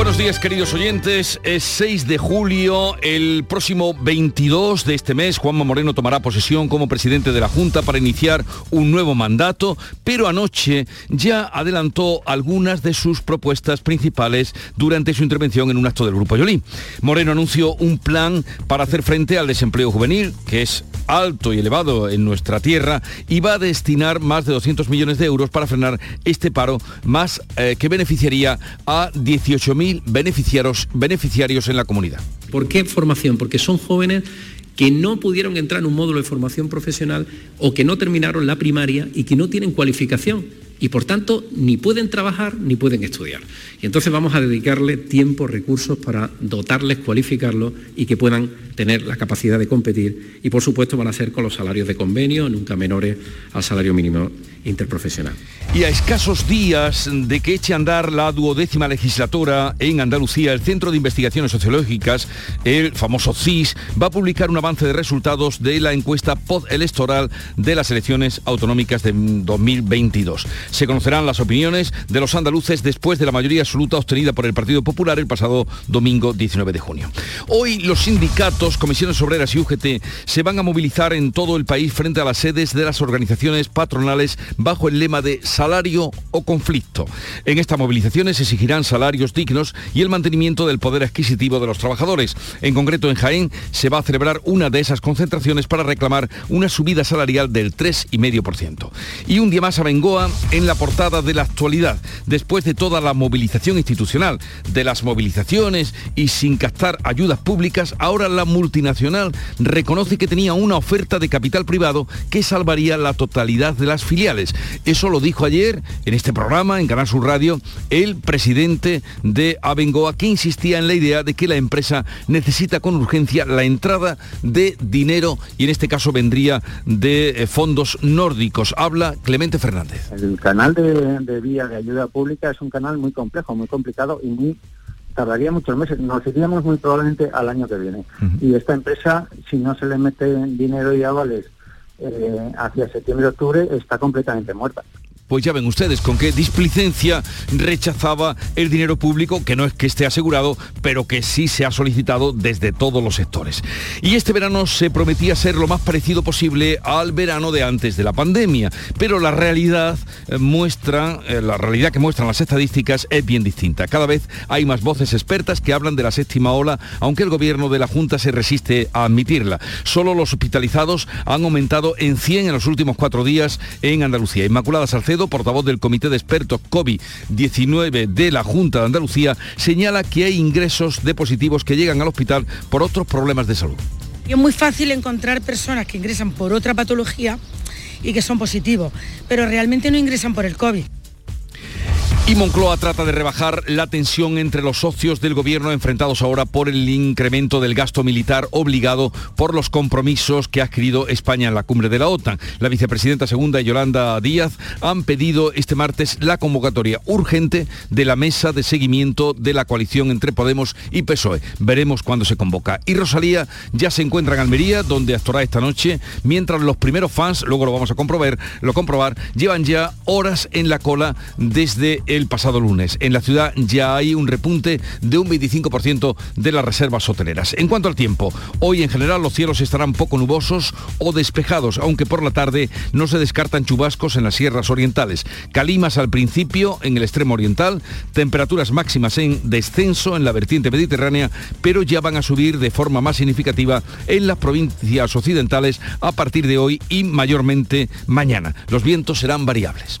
Buenos días queridos oyentes, es 6 de julio, el próximo 22 de este mes Juanma Moreno tomará posesión como presidente de la Junta para iniciar un nuevo mandato, pero anoche ya adelantó algunas de sus propuestas principales durante su intervención en un acto del Grupo Yolí. Moreno anunció un plan para hacer frente al desempleo juvenil, que es alto y elevado en nuestra tierra, y va a destinar más de 200 millones de euros para frenar este paro, más eh, que beneficiaría a 18.000 beneficiarios, beneficiarios en la comunidad. ¿Por qué formación? Porque son jóvenes que no pudieron entrar en un módulo de formación profesional o que no terminaron la primaria y que no tienen cualificación y por tanto ni pueden trabajar ni pueden estudiar. Y entonces vamos a dedicarle tiempo, recursos para dotarles, cualificarlos y que puedan tener la capacidad de competir y por supuesto van a ser con los salarios de convenio, nunca menores al salario mínimo interprofesional. Y a escasos días de que eche a andar la duodécima legislatura en Andalucía, el Centro de Investigaciones Sociológicas, el famoso CIS, va a publicar un avance de resultados de la encuesta postelectoral de las elecciones autonómicas de 2022. Se conocerán las opiniones de los andaluces después de la mayoría absoluta obtenida por el Partido Popular el pasado domingo 19 de junio. Hoy los sindicatos, comisiones obreras y UGT se van a movilizar en todo el país frente a las sedes de las organizaciones patronales bajo el lema de salario o conflicto. En estas movilizaciones exigirán salarios dignos y el mantenimiento del poder adquisitivo de los trabajadores. En concreto, en Jaén se va a celebrar una de esas concentraciones para reclamar una subida salarial del 3,5%. Y un día más a Bengoa en la portada de la actualidad, después de toda la movilización institucional, de las movilizaciones y sin captar ayudas públicas, ahora la multinacional reconoce que tenía una oferta de capital privado que salvaría la totalidad de las filiales eso lo dijo ayer en este programa, en Canal Sur Radio, el presidente de Abengoa, que insistía en la idea de que la empresa necesita con urgencia la entrada de dinero y en este caso vendría de eh, fondos nórdicos. Habla Clemente Fernández. Canal de, vía de ayuda pública es un canal muy complejo, muy complicado y muy tardaría muchos meses. Nos iríamos muy probablemente al año que viene. Y esta empresa, si no se le mete dinero y avales eh, hacia septiembre-octubre está completamente muerta pues ya ven ustedes con qué displicencia rechazaba el dinero público, que no es que esté asegurado, pero que sí se ha solicitado desde todos los sectores. Y este verano se prometía ser lo más parecido posible al verano de antes de la pandemia, pero la realidad eh, muestra, eh, la realidad que muestran las estadísticas es bien distinta. Cada vez hay más voces expertas que hablan de la séptima ola, aunque el gobierno de la Junta se resiste a admitirla. Solo los hospitalizados han aumentado en 100 en los últimos cuatro días en Andalucía. Inmaculada Salcedo portavoz del Comité de Expertos COVID-19 de la Junta de Andalucía, señala que hay ingresos de positivos que llegan al hospital por otros problemas de salud. es muy fácil encontrar personas que ingresan por otra patología y que son positivos, pero realmente no ingresan por el COVID. Y Moncloa trata de rebajar la tensión entre los socios del gobierno enfrentados ahora por el incremento del gasto militar obligado por los compromisos que ha adquirido España en la cumbre de la OTAN. La vicepresidenta segunda Yolanda Díaz han pedido este martes la convocatoria urgente de la mesa de seguimiento de la coalición entre Podemos y PSOE. Veremos cuándo se convoca. Y Rosalía ya se encuentra en Almería, donde actuará esta noche, mientras los primeros fans, luego lo vamos a comprobar, lo comprobar, llevan ya horas en la cola desde el pasado lunes. En la ciudad ya hay un repunte de un 25% de las reservas hoteleras. En cuanto al tiempo, hoy en general los cielos estarán poco nubosos o despejados, aunque por la tarde no se descartan chubascos en las sierras orientales. Calimas al principio en el extremo oriental, temperaturas máximas en descenso en la vertiente mediterránea, pero ya van a subir de forma más significativa en las provincias occidentales a partir de hoy y mayormente mañana. Los vientos serán variables.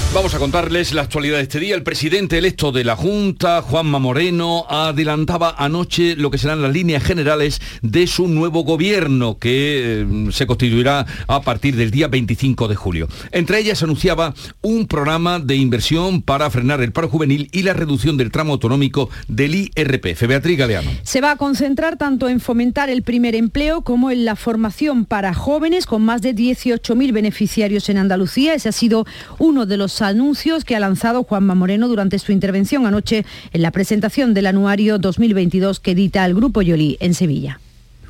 Vamos a contarles la actualidad de este día. El presidente electo de la Junta, Juanma Moreno, adelantaba anoche lo que serán las líneas generales de su nuevo gobierno, que eh, se constituirá a partir del día 25 de julio. Entre ellas anunciaba un programa de inversión para frenar el paro juvenil y la reducción del tramo autonómico del IRPF. Beatriz Galeano. Se va a concentrar tanto en fomentar el primer empleo como en la formación para jóvenes, con más de 18.000 beneficiarios en Andalucía. Ese ha sido uno de los anuncios que ha lanzado Juanma Moreno durante su intervención anoche en la presentación del anuario 2022 que edita el Grupo Yoli en Sevilla.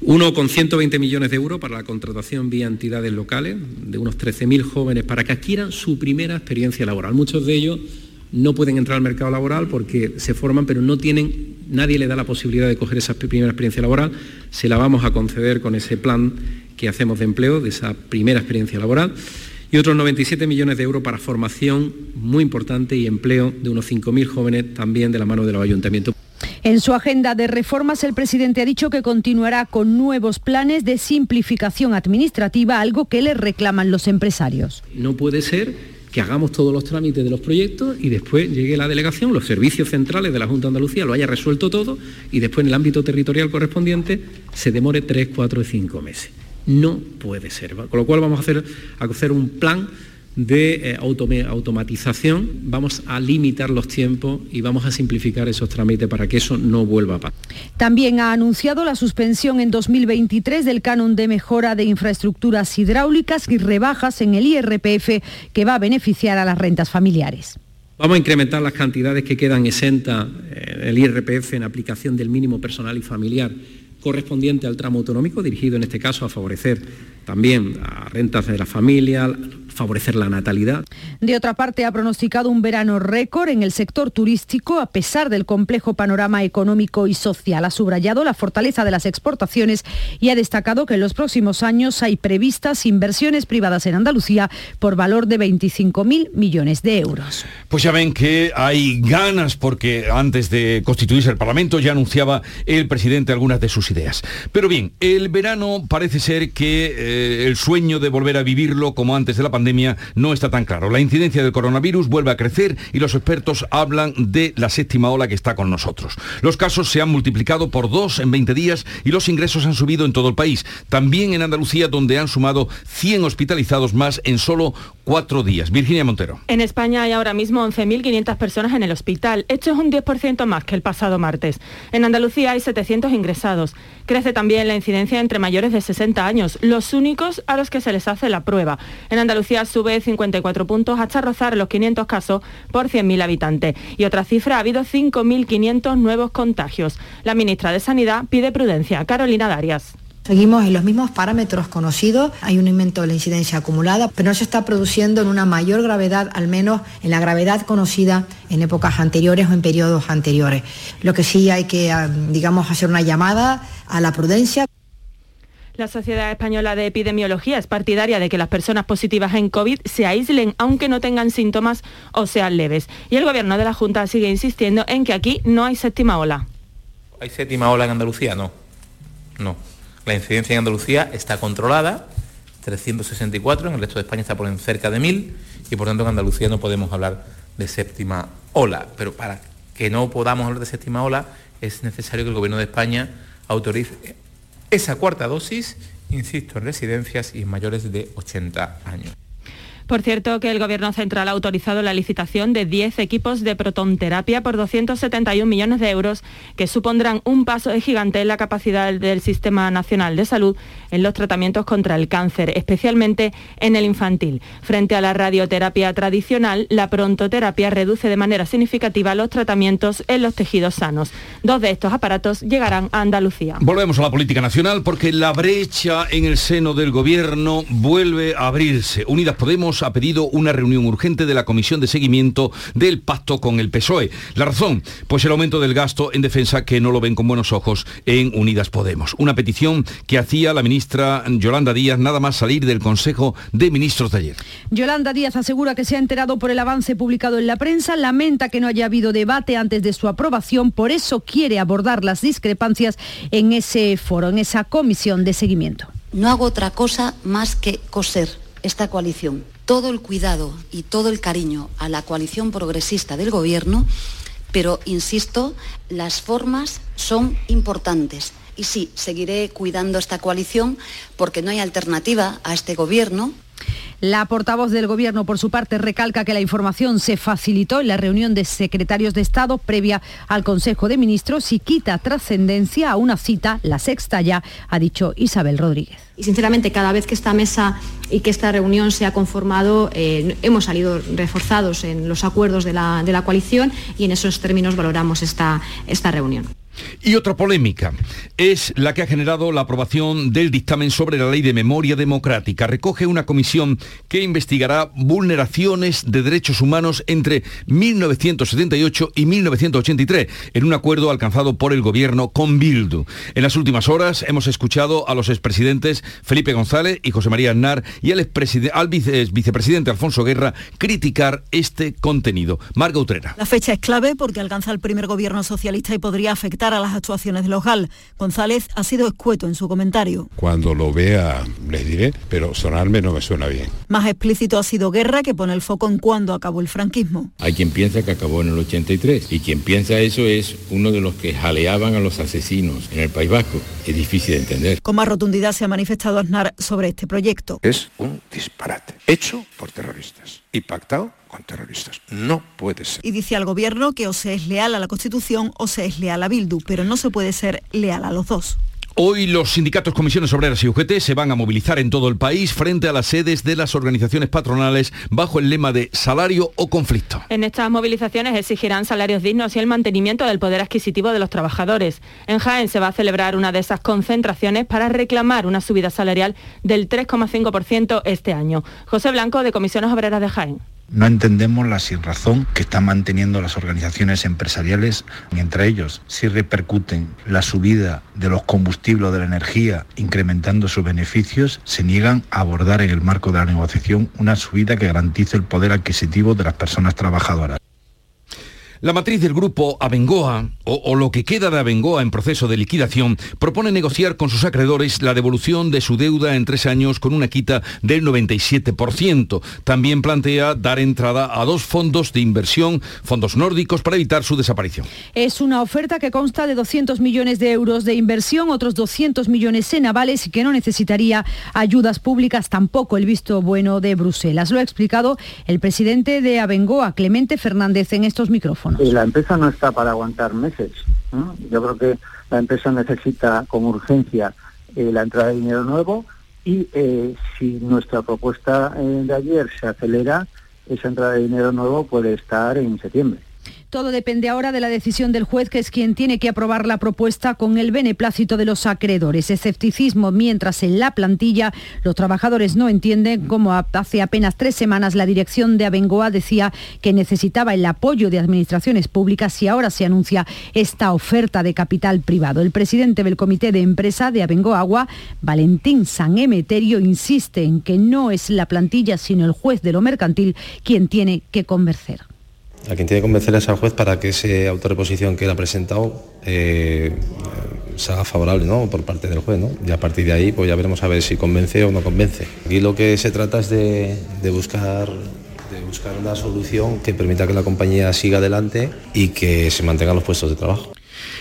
Uno con 120 millones de euros para la contratación vía entidades locales de unos 13.000 jóvenes para que adquieran su primera experiencia laboral. Muchos de ellos no pueden entrar al mercado laboral porque se forman, pero no tienen, nadie le da la posibilidad de coger esa primera experiencia laboral. Se la vamos a conceder con ese plan que hacemos de empleo, de esa primera experiencia laboral y otros 97 millones de euros para formación muy importante y empleo de unos 5.000 jóvenes también de la mano de los ayuntamientos. En su agenda de reformas, el presidente ha dicho que continuará con nuevos planes de simplificación administrativa, algo que le reclaman los empresarios. No puede ser que hagamos todos los trámites de los proyectos y después llegue la delegación, los servicios centrales de la Junta de Andalucía lo haya resuelto todo y después en el ámbito territorial correspondiente se demore tres, cuatro y cinco meses. No puede ser. Con lo cual vamos a hacer, a hacer un plan de eh, automatización, vamos a limitar los tiempos y vamos a simplificar esos trámites para que eso no vuelva a pasar. También ha anunciado la suspensión en 2023 del canon de mejora de infraestructuras hidráulicas y rebajas en el IRPF que va a beneficiar a las rentas familiares. Vamos a incrementar las cantidades que quedan exentas en eh, el IRPF en aplicación del mínimo personal y familiar correspondiente al tramo autonómico, dirigido en este caso a favorecer también a rentas de la familia, favorecer la natalidad. De otra parte, ha pronosticado un verano récord en el sector turístico a pesar del complejo panorama económico y social. Ha subrayado la fortaleza de las exportaciones y ha destacado que en los próximos años hay previstas inversiones privadas en Andalucía por valor de 25.000 millones de euros. Pues ya ven que hay ganas porque antes de constituirse el Parlamento ya anunciaba el presidente algunas de sus ideas. Pero bien, el verano parece ser que eh, el sueño de volver a vivirlo como antes de la pandemia no está tan claro. La incidencia del coronavirus vuelve a crecer y los expertos hablan de la séptima ola que está con nosotros. Los casos se han multiplicado por dos en 20 días y los ingresos han subido en todo el país. También en Andalucía, donde han sumado 100 hospitalizados más en solo cuatro días. Virginia Montero. En España hay ahora mismo 11.500 personas en el hospital. Esto es un 10% más que el pasado martes. En Andalucía hay 700 ingresados. Crece también la incidencia entre mayores de 60 años, los únicos a los que se les hace la prueba. En Andalucía sube 54 puntos hasta rozar los 500 casos por 100.000 habitantes. Y otra cifra, ha habido 5.500 nuevos contagios. La ministra de Sanidad pide prudencia. Carolina Darias. Seguimos en los mismos parámetros conocidos, hay un aumento de la incidencia acumulada, pero no se está produciendo en una mayor gravedad, al menos en la gravedad conocida en épocas anteriores o en periodos anteriores. Lo que sí hay que, ah, digamos, hacer una llamada a la prudencia. La Sociedad Española de Epidemiología es partidaria de que las personas positivas en COVID se aíslen aunque no tengan síntomas o sean leves. Y el Gobierno de la Junta sigue insistiendo en que aquí no hay séptima ola. ¿Hay séptima ola en Andalucía? No. No. La incidencia en Andalucía está controlada, 364, en el resto de España está por cerca de 1000 y por tanto en Andalucía no podemos hablar de séptima ola. Pero para que no podamos hablar de séptima ola es necesario que el Gobierno de España autorice esa cuarta dosis, insisto, en residencias y mayores de 80 años. Por cierto, que el Gobierno Central ha autorizado la licitación de 10 equipos de protonterapia por 271 millones de euros, que supondrán un paso gigante en la capacidad del Sistema Nacional de Salud en los tratamientos contra el cáncer, especialmente en el infantil. Frente a la radioterapia tradicional, la prontoterapia reduce de manera significativa los tratamientos en los tejidos sanos. Dos de estos aparatos llegarán a Andalucía. Volvemos a la política nacional porque la brecha en el seno del Gobierno vuelve a abrirse. Unidas Podemos Podemos ha pedido una reunión urgente de la Comisión de Seguimiento del pacto con el PSOE. La razón, pues el aumento del gasto en defensa que no lo ven con buenos ojos en Unidas Podemos. Una petición que hacía la ministra Yolanda Díaz nada más salir del Consejo de Ministros de ayer. Yolanda Díaz asegura que se ha enterado por el avance publicado en la prensa, lamenta que no haya habido debate antes de su aprobación, por eso quiere abordar las discrepancias en ese foro, en esa comisión de seguimiento. No hago otra cosa más que coser esta coalición. Todo el cuidado y todo el cariño a la coalición progresista del Gobierno, pero insisto, las formas son importantes. Y sí, seguiré cuidando esta coalición porque no hay alternativa a este Gobierno la portavoz del Gobierno, por su parte, recalca que la información se facilitó en la reunión de secretarios de Estado previa al Consejo de Ministros y quita trascendencia a una cita, la sexta ya, ha dicho Isabel Rodríguez. Y sinceramente, cada vez que esta mesa y que esta reunión se ha conformado, eh, hemos salido reforzados en los acuerdos de la, de la, coalición y en esos términos valoramos esta, esta reunión. Y otra polémica es la que ha generado la aprobación del dictamen sobre la ley de memoria democrática. Recoge una comisión que investigará vulneraciones de derechos humanos entre 1978 y 1983 en un acuerdo alcanzado por el gobierno con Bildu. En las últimas horas hemos escuchado a los expresidentes Felipe González y José María Aznar y al, al vicepresidente Alfonso Guerra criticar este contenido. Marga Utrera. La fecha es clave porque alcanza el primer gobierno socialista y podría afectar a las actuaciones de los GAL. González ha sido escueto en su comentario. Cuando lo vea les diré, pero sonarme no me suena bien. Más explícito ha sido Guerra que pone el foco en cuándo acabó el franquismo. Hay quien piensa que acabó en el 83 y quien piensa eso es uno de los que jaleaban a los asesinos en el País Vasco. Es difícil de entender. Con más rotundidad se ha manifestado Aznar sobre este proyecto. Es un disparate, hecho por terroristas y pactado con terroristas. No puede ser. Y dice al gobierno que o se es leal a la Constitución o se es leal a Bildu, pero no se puede ser leal a los dos. Hoy los sindicatos, comisiones obreras y UGT se van a movilizar en todo el país frente a las sedes de las organizaciones patronales bajo el lema de salario o conflicto. En estas movilizaciones exigirán salarios dignos y el mantenimiento del poder adquisitivo de los trabajadores. En Jaén se va a celebrar una de esas concentraciones para reclamar una subida salarial del 3,5% este año. José Blanco, de Comisiones Obreras de Jaén. No entendemos la sinrazón que están manteniendo las organizaciones empresariales, entre ellos si repercuten la subida de los combustibles de la energía, incrementando sus beneficios, se niegan a abordar en el marco de la negociación una subida que garantice el poder adquisitivo de las personas trabajadoras. La matriz del grupo Abengoa, o, lo que queda de Abengoa en proceso de liquidación, propone negociar con sus acreedores la devolución de su deuda en tres años con una quita del 97%. También plantea dar entrada a dos fondos de inversión, fondos nórdicos, para evitar su desaparición. Es una oferta que consta de 200 millones de euros de inversión, otros 200 millones en avales y que no necesitaría ayudas públicas, tampoco el visto bueno de Bruselas. Lo ha explicado el presidente de Abengoa, Clemente Fernández, en estos micrófonos. La empresa no está para aguantar meses. Yo creo que la empresa necesita con urgencia eh, la entrada de dinero nuevo y eh, si nuestra propuesta eh, de ayer se acelera, esa entrada de dinero nuevo puede estar en septiembre. Todo depende ahora de la decisión del juez, que es quien tiene que aprobar la propuesta con el beneplácito de los acreedores. Escepticismo mientras en la plantilla los trabajadores no entienden cómo hace apenas tres semanas la dirección de Abengoa decía que necesitaba el apoyo de administraciones públicas y ahora se anuncia esta oferta de capital privado. El presidente del comité de empresa de Abengoa Agua, Valentín San Emeterio, insiste en que no es la plantilla sino el juez de lo mercantil quien tiene que convencer. A quien tiene que convencer es al juez para que esa autorreposición que él ha presentado eh, sea favorable ¿no? por parte del juez. ¿no? Y a partir de ahí pues ya veremos a ver si convence o no convence. Aquí lo que se trata es de, de buscar de buscar una solución que permita que la compañía siga adelante y que se mantengan los puestos de trabajo.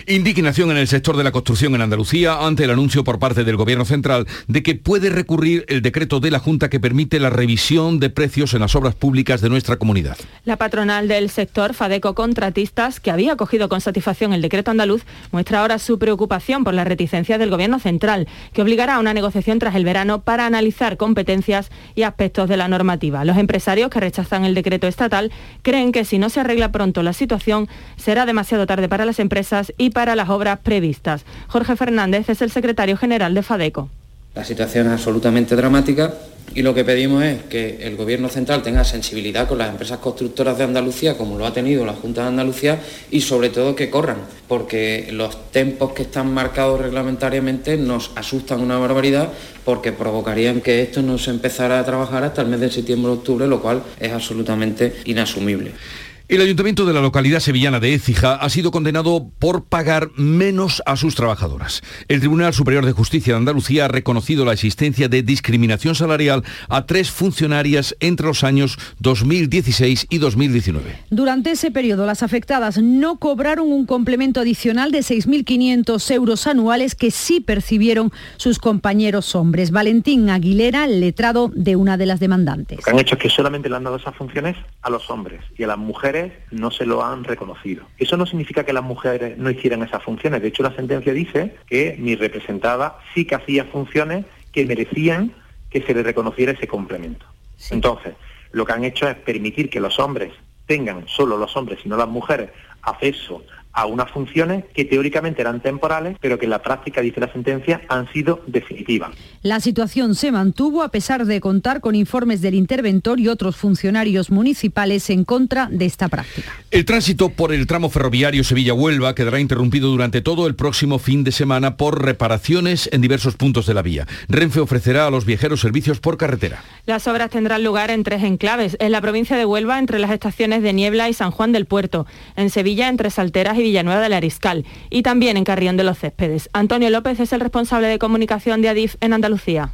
Indignación en el sector de la construcción en Andalucía ante el anuncio por parte del Gobierno Central de que puede recurrir el decreto de la Junta que permite la revisión de precios en las obras públicas de nuestra comunidad. La patronal del sector, Fadeco Contratistas, que había acogido con satisfacción el decreto andaluz, muestra ahora su preocupación por la reticencia del Gobierno Central, que obligará a una negociación tras el verano para analizar competencias y aspectos de la normativa. Los empresarios que rechazan el decreto estatal creen que si no se arregla pronto la situación, será demasiado tarde para las empresas y para las obras previstas. Jorge Fernández es el secretario general de FADECO. La situación es absolutamente dramática y lo que pedimos es que el Gobierno central tenga sensibilidad con las empresas constructoras de Andalucía, como lo ha tenido la Junta de Andalucía, y sobre todo que corran, porque los tempos que están marcados reglamentariamente nos asustan una barbaridad porque provocarían que esto no se empezara a trabajar hasta el mes de septiembre-octubre, lo cual es absolutamente inasumible. El ayuntamiento de la localidad sevillana de Écija ha sido condenado por pagar menos a sus trabajadoras. El Tribunal Superior de Justicia de Andalucía ha reconocido la existencia de discriminación salarial a tres funcionarias entre los años 2016 y 2019. Durante ese periodo, las afectadas no cobraron un complemento adicional de 6.500 euros anuales que sí percibieron sus compañeros hombres. Valentín Aguilera, letrado de una de las demandantes. Lo que han hecho es que solamente le han dado esas funciones a los hombres y a las mujeres no se lo han reconocido. Eso no significa que las mujeres no hicieran esas funciones. De hecho, la sentencia dice que mi representada sí que hacía funciones que merecían que se le reconociera ese complemento. Entonces, lo que han hecho es permitir que los hombres tengan, solo los hombres y no las mujeres, acceso a unas funciones que teóricamente eran temporales, pero que en la práctica, dice la sentencia, han sido definitivas. La situación se mantuvo a pesar de contar con informes del interventor y otros funcionarios municipales en contra de esta práctica. El tránsito por el tramo ferroviario Sevilla-Huelva quedará interrumpido durante todo el próximo fin de semana por reparaciones en diversos puntos de la vía. Renfe ofrecerá a los viajeros servicios por carretera. Las obras tendrán lugar en tres enclaves, en la provincia de Huelva entre las estaciones de Niebla y San Juan del Puerto, en Sevilla entre Salteras y Villanueva del Ariscal y también en Carrión de los Céspedes. Antonio López es el responsable de comunicación de Adif en Andalucía.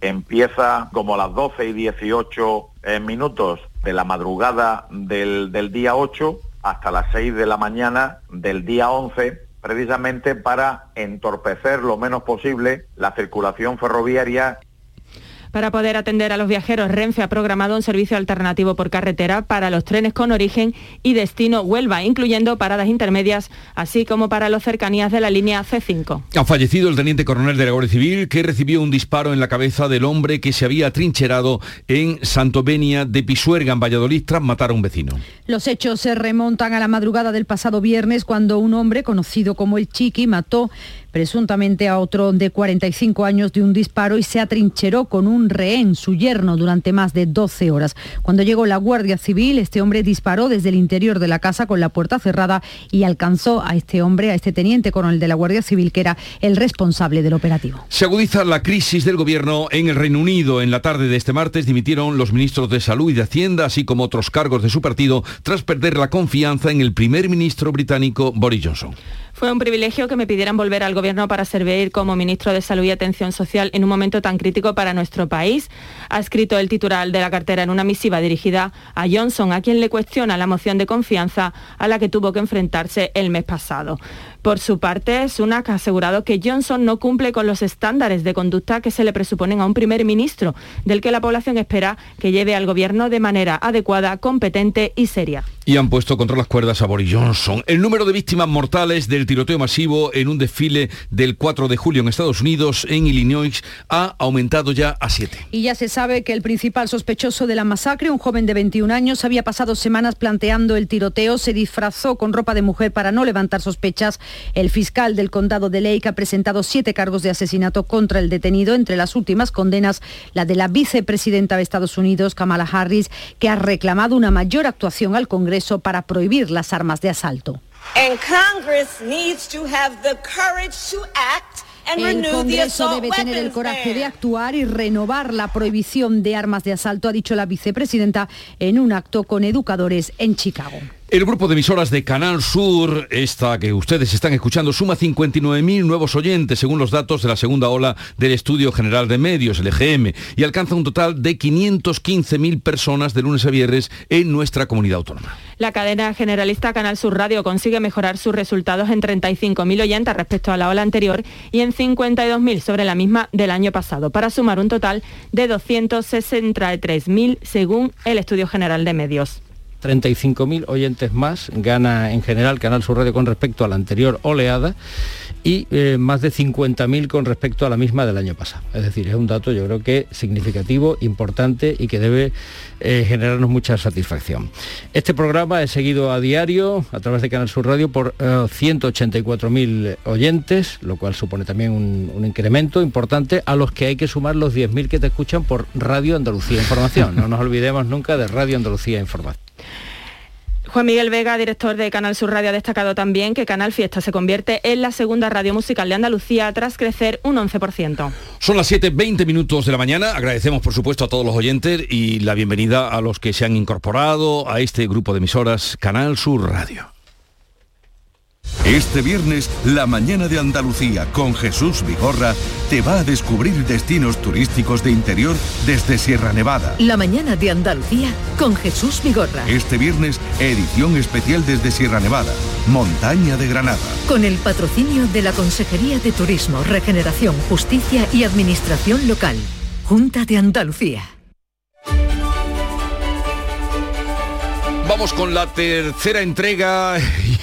Empieza como a las 12 y 18 eh, minutos de la madrugada del, del día 8 hasta las 6 de la mañana del día 11 precisamente para entorpecer lo menos posible la circulación ferroviaria para poder atender a los viajeros, Renfe ha programado un servicio alternativo por carretera para los trenes con origen y destino Huelva, incluyendo paradas intermedias, así como para los cercanías de la línea C5. Ha fallecido el teniente coronel de la Guardia Civil que recibió un disparo en la cabeza del hombre que se había trincherado en Santovenia de Pisuerga, en Valladolid, tras matar a un vecino. Los hechos se remontan a la madrugada del pasado viernes cuando un hombre conocido como el Chiqui mató presuntamente a otro de 45 años de un disparo y se atrincheró con un rehén, su yerno, durante más de 12 horas. Cuando llegó la Guardia Civil, este hombre disparó desde el interior de la casa con la puerta cerrada y alcanzó a este hombre, a este teniente coronel de la Guardia Civil, que era el responsable del operativo. Se agudiza la crisis del gobierno en el Reino Unido. En la tarde de este martes dimitieron los ministros de Salud y de Hacienda, así como otros cargos de su partido, tras perder la confianza en el primer ministro británico Boris Johnson. Fue un privilegio que me pidieran volver al gobierno para servir como ministro de Salud y Atención Social en un momento tan crítico para nuestro país. Ha escrito el titular de la cartera en una misiva dirigida a Johnson, a quien le cuestiona la moción de confianza a la que tuvo que enfrentarse el mes pasado. Por su parte, Sunak ha asegurado que Johnson no cumple con los estándares de conducta que se le presuponen a un primer ministro, del que la población espera que lleve al gobierno de manera adecuada, competente y seria. Y han puesto contra las cuerdas a Boris Johnson. El número de víctimas mortales del tiroteo masivo en un desfile del 4 de julio en Estados Unidos, en Illinois, ha aumentado ya a 7. Y ya se sabe que el principal sospechoso de la masacre, un joven de 21 años, había pasado semanas planteando el tiroteo, se disfrazó con ropa de mujer para no levantar sospechas el fiscal del condado de Lake ha presentado siete cargos de asesinato contra el detenido, entre las últimas condenas la de la vicepresidenta de Estados Unidos, Kamala Harris, que ha reclamado una mayor actuación al Congreso para prohibir las armas de asalto. El Congreso debe tener el coraje de actuar y renovar la prohibición de armas de asalto, ha dicho la vicepresidenta en un acto con educadores en Chicago. El grupo de emisoras de Canal Sur, esta que ustedes están escuchando, suma 59.000 nuevos oyentes según los datos de la segunda ola del Estudio General de Medios, el EGM, y alcanza un total de 515.000 personas de lunes a viernes en nuestra comunidad autónoma. La cadena generalista Canal Sur Radio consigue mejorar sus resultados en 35.000 oyentes respecto a la ola anterior y en 52.000 sobre la misma del año pasado, para sumar un total de 263.000 según el Estudio General de Medios. 35.000 oyentes más gana en general Canal Sur Radio con respecto a la anterior oleada y eh, más de 50.000 con respecto a la misma del año pasado. Es decir, es un dato yo creo que significativo, importante y que debe eh, generarnos mucha satisfacción. Este programa es seguido a diario a través de Canal Sur Radio por 184.000 oyentes, lo cual supone también un, un incremento importante a los que hay que sumar los 10.000 que te escuchan por Radio Andalucía Información. No nos olvidemos nunca de Radio Andalucía Información. Juan Miguel Vega, director de Canal Sur Radio, ha destacado también que Canal Fiesta se convierte en la segunda radio musical de Andalucía tras crecer un 11%. Son las 7.20 minutos de la mañana. Agradecemos, por supuesto, a todos los oyentes y la bienvenida a los que se han incorporado a este grupo de emisoras Canal Sur Radio. Este viernes, la mañana de Andalucía con Jesús Vigorra te va a descubrir destinos turísticos de interior desde Sierra Nevada. La mañana de Andalucía con Jesús Vigorra. Este viernes, edición especial desde Sierra Nevada, Montaña de Granada. Con el patrocinio de la Consejería de Turismo, Regeneración, Justicia y Administración Local. Junta de Andalucía. Vamos con la tercera entrega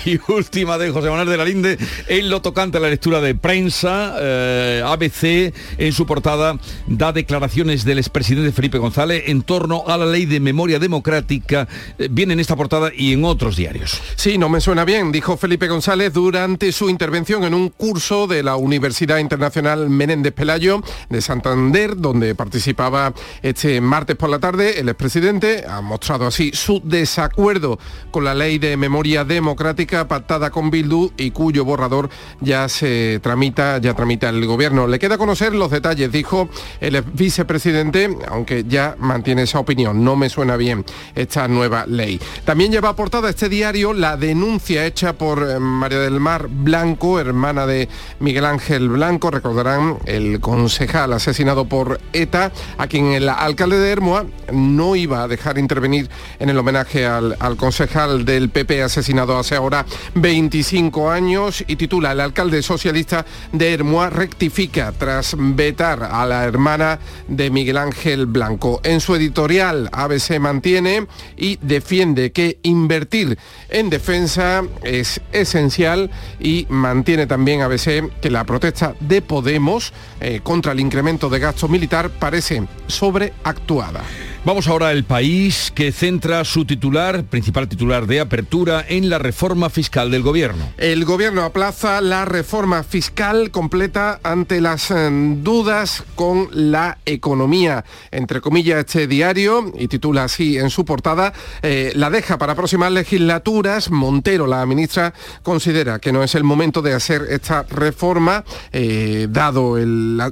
y última de José Manuel de la Linde en lo tocante a la lectura de prensa. Eh, ABC en su portada da declaraciones del expresidente Felipe González en torno a la ley de memoria democrática. Eh, viene en esta portada y en otros diarios. Sí, no me suena bien, dijo Felipe González durante su intervención en un curso de la Universidad Internacional Menéndez Pelayo de Santander, donde participaba este martes por la tarde. El expresidente ha mostrado así su desacuerdo acuerdo con la ley de memoria democrática pactada con Bildu y cuyo borrador ya se tramita, ya tramita el gobierno. Le queda conocer los detalles, dijo el vicepresidente, aunque ya mantiene esa opinión. No me suena bien esta nueva ley. También lleva aportada este diario la denuncia hecha por eh, María del Mar Blanco, hermana de Miguel Ángel Blanco, recordarán el concejal asesinado por ETA, a quien el alcalde de Hermoa no iba a dejar intervenir en el homenaje al, concejal del PP asesinado hace ahora 25 años y titula El alcalde socialista de Hermoa rectifica tras vetar a la hermana de Miguel Ángel Blanco. En su editorial ABC mantiene y defiende que invertir en defensa es esencial y mantiene también ABC que la protesta de Podemos eh, contra el incremento de gasto militar parece sobreactuada. Vamos ahora al país que centra su titular, principal titular de apertura, en la reforma fiscal del gobierno. El gobierno aplaza la reforma fiscal completa ante las eh, dudas con la economía. Entre comillas, este diario, y titula así en su portada, eh, la deja para próximas legislaturas. Montero, la ministra, considera que no es el momento de hacer esta reforma, eh, dado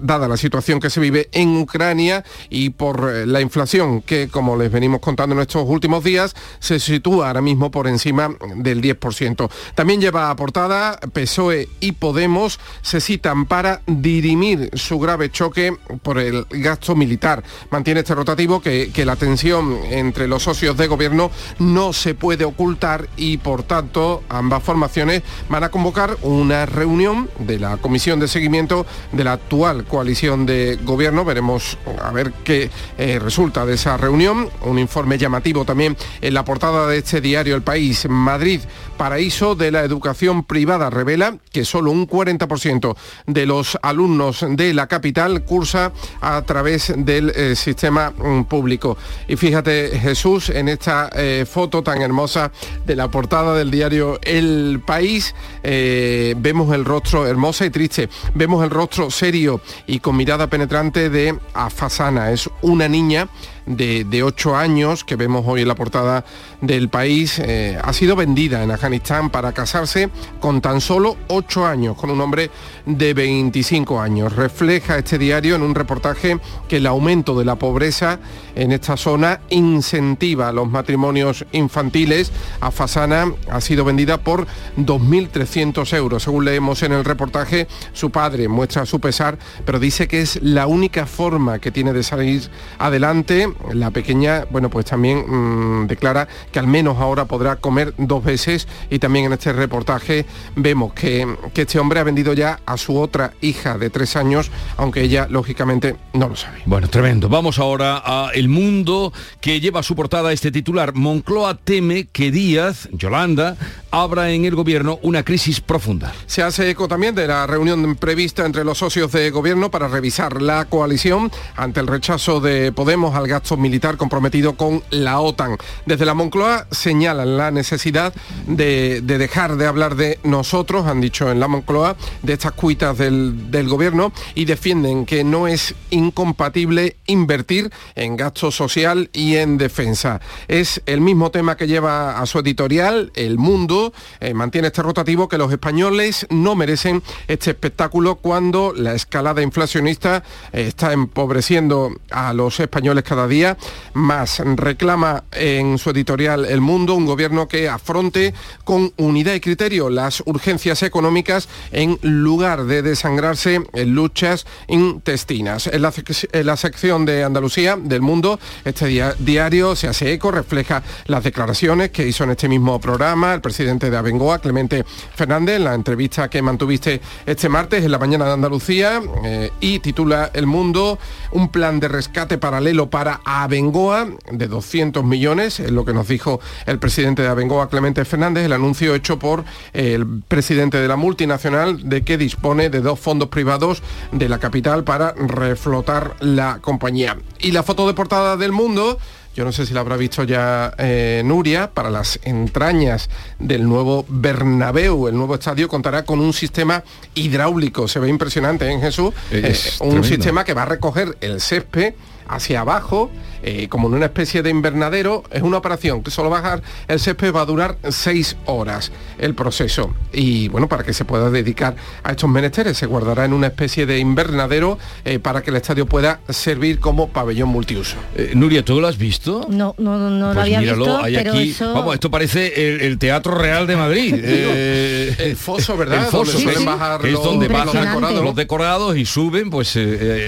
dada la situación que se vive en Ucrania y por la inflación que, como les venimos contando en estos últimos días, se sitúa ahora mismo por encima del 10%. También lleva a portada PSOE y Podemos se citan para dirimir su grave choque por el gasto militar. Mantiene este rotativo que, la tensión entre los socios de gobierno no se puede ocultar y por tanto ambas formaciones van a convocar una reunión de la comisión de seguimiento de la actual coalición de gobierno. Veremos a ver qué eh, resulta de esa reunión. Un informe llamativo también en la portada de este diario El País. Madrid, paraíso de la educación privada, revela que solo un 40% de los alumnos de la capital cursa a través del eh, sistema mm, público. Y fíjate, Jesús, en esta eh, foto tan hermosa de la portada del diario El País, eh, vemos el rostro hermosa y triste, vemos el rostro serio y con mirada penetrante de Afasana. Es una niña de, de 8 años que vemos hoy en la portada del país eh, ha sido vendida en Afganistán para casarse con tan solo 8 años, con un hombre de 25 años. Refleja este diario en un reportaje que el aumento de la pobreza en esta zona incentiva los matrimonios infantiles. A Fasana ha sido vendida por 2.300 euros. Según leemos en el reportaje, su padre muestra su pesar, pero dice que es la única forma que tiene de salir adelante la pequeña, bueno, pues también mm, declara que al menos ahora podrá comer dos veces y también en este reportaje vemos que, que este hombre ha vendido ya a su otra hija de tres años, aunque ella lógicamente no lo sabe. Bueno, tremendo. Vamos ahora a El Mundo, que lleva a su portada este titular. Moncloa teme que Díaz, Yolanda, habrá en el gobierno una crisis profunda. Se hace eco también de la reunión prevista entre los socios de gobierno para revisar la coalición ante el rechazo de Podemos al gasto militar comprometido con la OTAN. Desde la Moncloa señalan la necesidad de, de dejar de hablar de nosotros, han dicho en la Moncloa, de estas cuitas del gobierno y defienden que no es incompatible invertir en gasto social y en defensa. Es el mismo tema que lleva a su editorial, El Mundo, eh, mantiene este rotativo que los españoles no merecen este espectáculo cuando la escalada inflacionista eh, está empobreciendo a los españoles cada día más. Reclama en su editorial El Mundo un gobierno que afronte con unidad y criterio las urgencias económicas en lugar de desangrarse en luchas intestinas. En la, en la sección de Andalucía del Mundo, este dia- diario se hace eco, refleja las declaraciones que hizo en este mismo programa el presidente de Abengoa, Clemente Fernández, en la entrevista que mantuviste este martes en la mañana de Andalucía eh, y titula El Mundo un plan de rescate paralelo para Abengoa de 200 millones, es lo que nos dijo el presidente de Abengoa, Clemente Fernández, el anuncio hecho por eh, el presidente de la multinacional de que dispone de dos fondos privados de la capital para reflotar la compañía. Y la foto de portada del mundo yo no sé si la habrá visto ya eh, Nuria, para las entrañas del nuevo Bernabéu, el nuevo estadio contará con un sistema hidráulico, se ve impresionante en Jesús, Es Eh, un tremendo. sistema que va a recoger el césped hacia abajo, eh, como en una especie de invernadero, es una operación que solo bajar el césped va a durar seis horas el proceso. Y bueno, para que se pueda dedicar a estos menesteres, se guardará en una especie de invernadero eh, para que el estadio pueda servir como pabellón multiuso. Eh, Nuria, ¿tú lo has visto? No, no, no, no lo Pues había míralo, visto, hay pero aquí, eso... vamos, esto parece el, el Teatro Real de Madrid. Eh, el foso, ¿verdad? El foso, Donde suelen sí, bajar que es los- donde los decorados. los decorados y suben, pues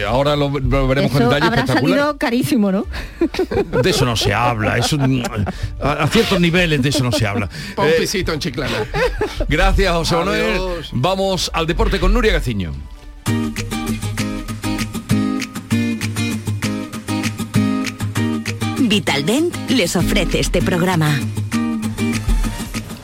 ahora lo, lo veremos con Eso detalle habrá espectacular. salido carísimo, ¿no? De eso no se habla, eso, a, a ciertos niveles de eso no se habla. Pa' un Eh, pisito en Chiclana. gracias, José Manuel. Vamos al deporte con Nuria Gaciño. Vitaldent les ofrece este programa.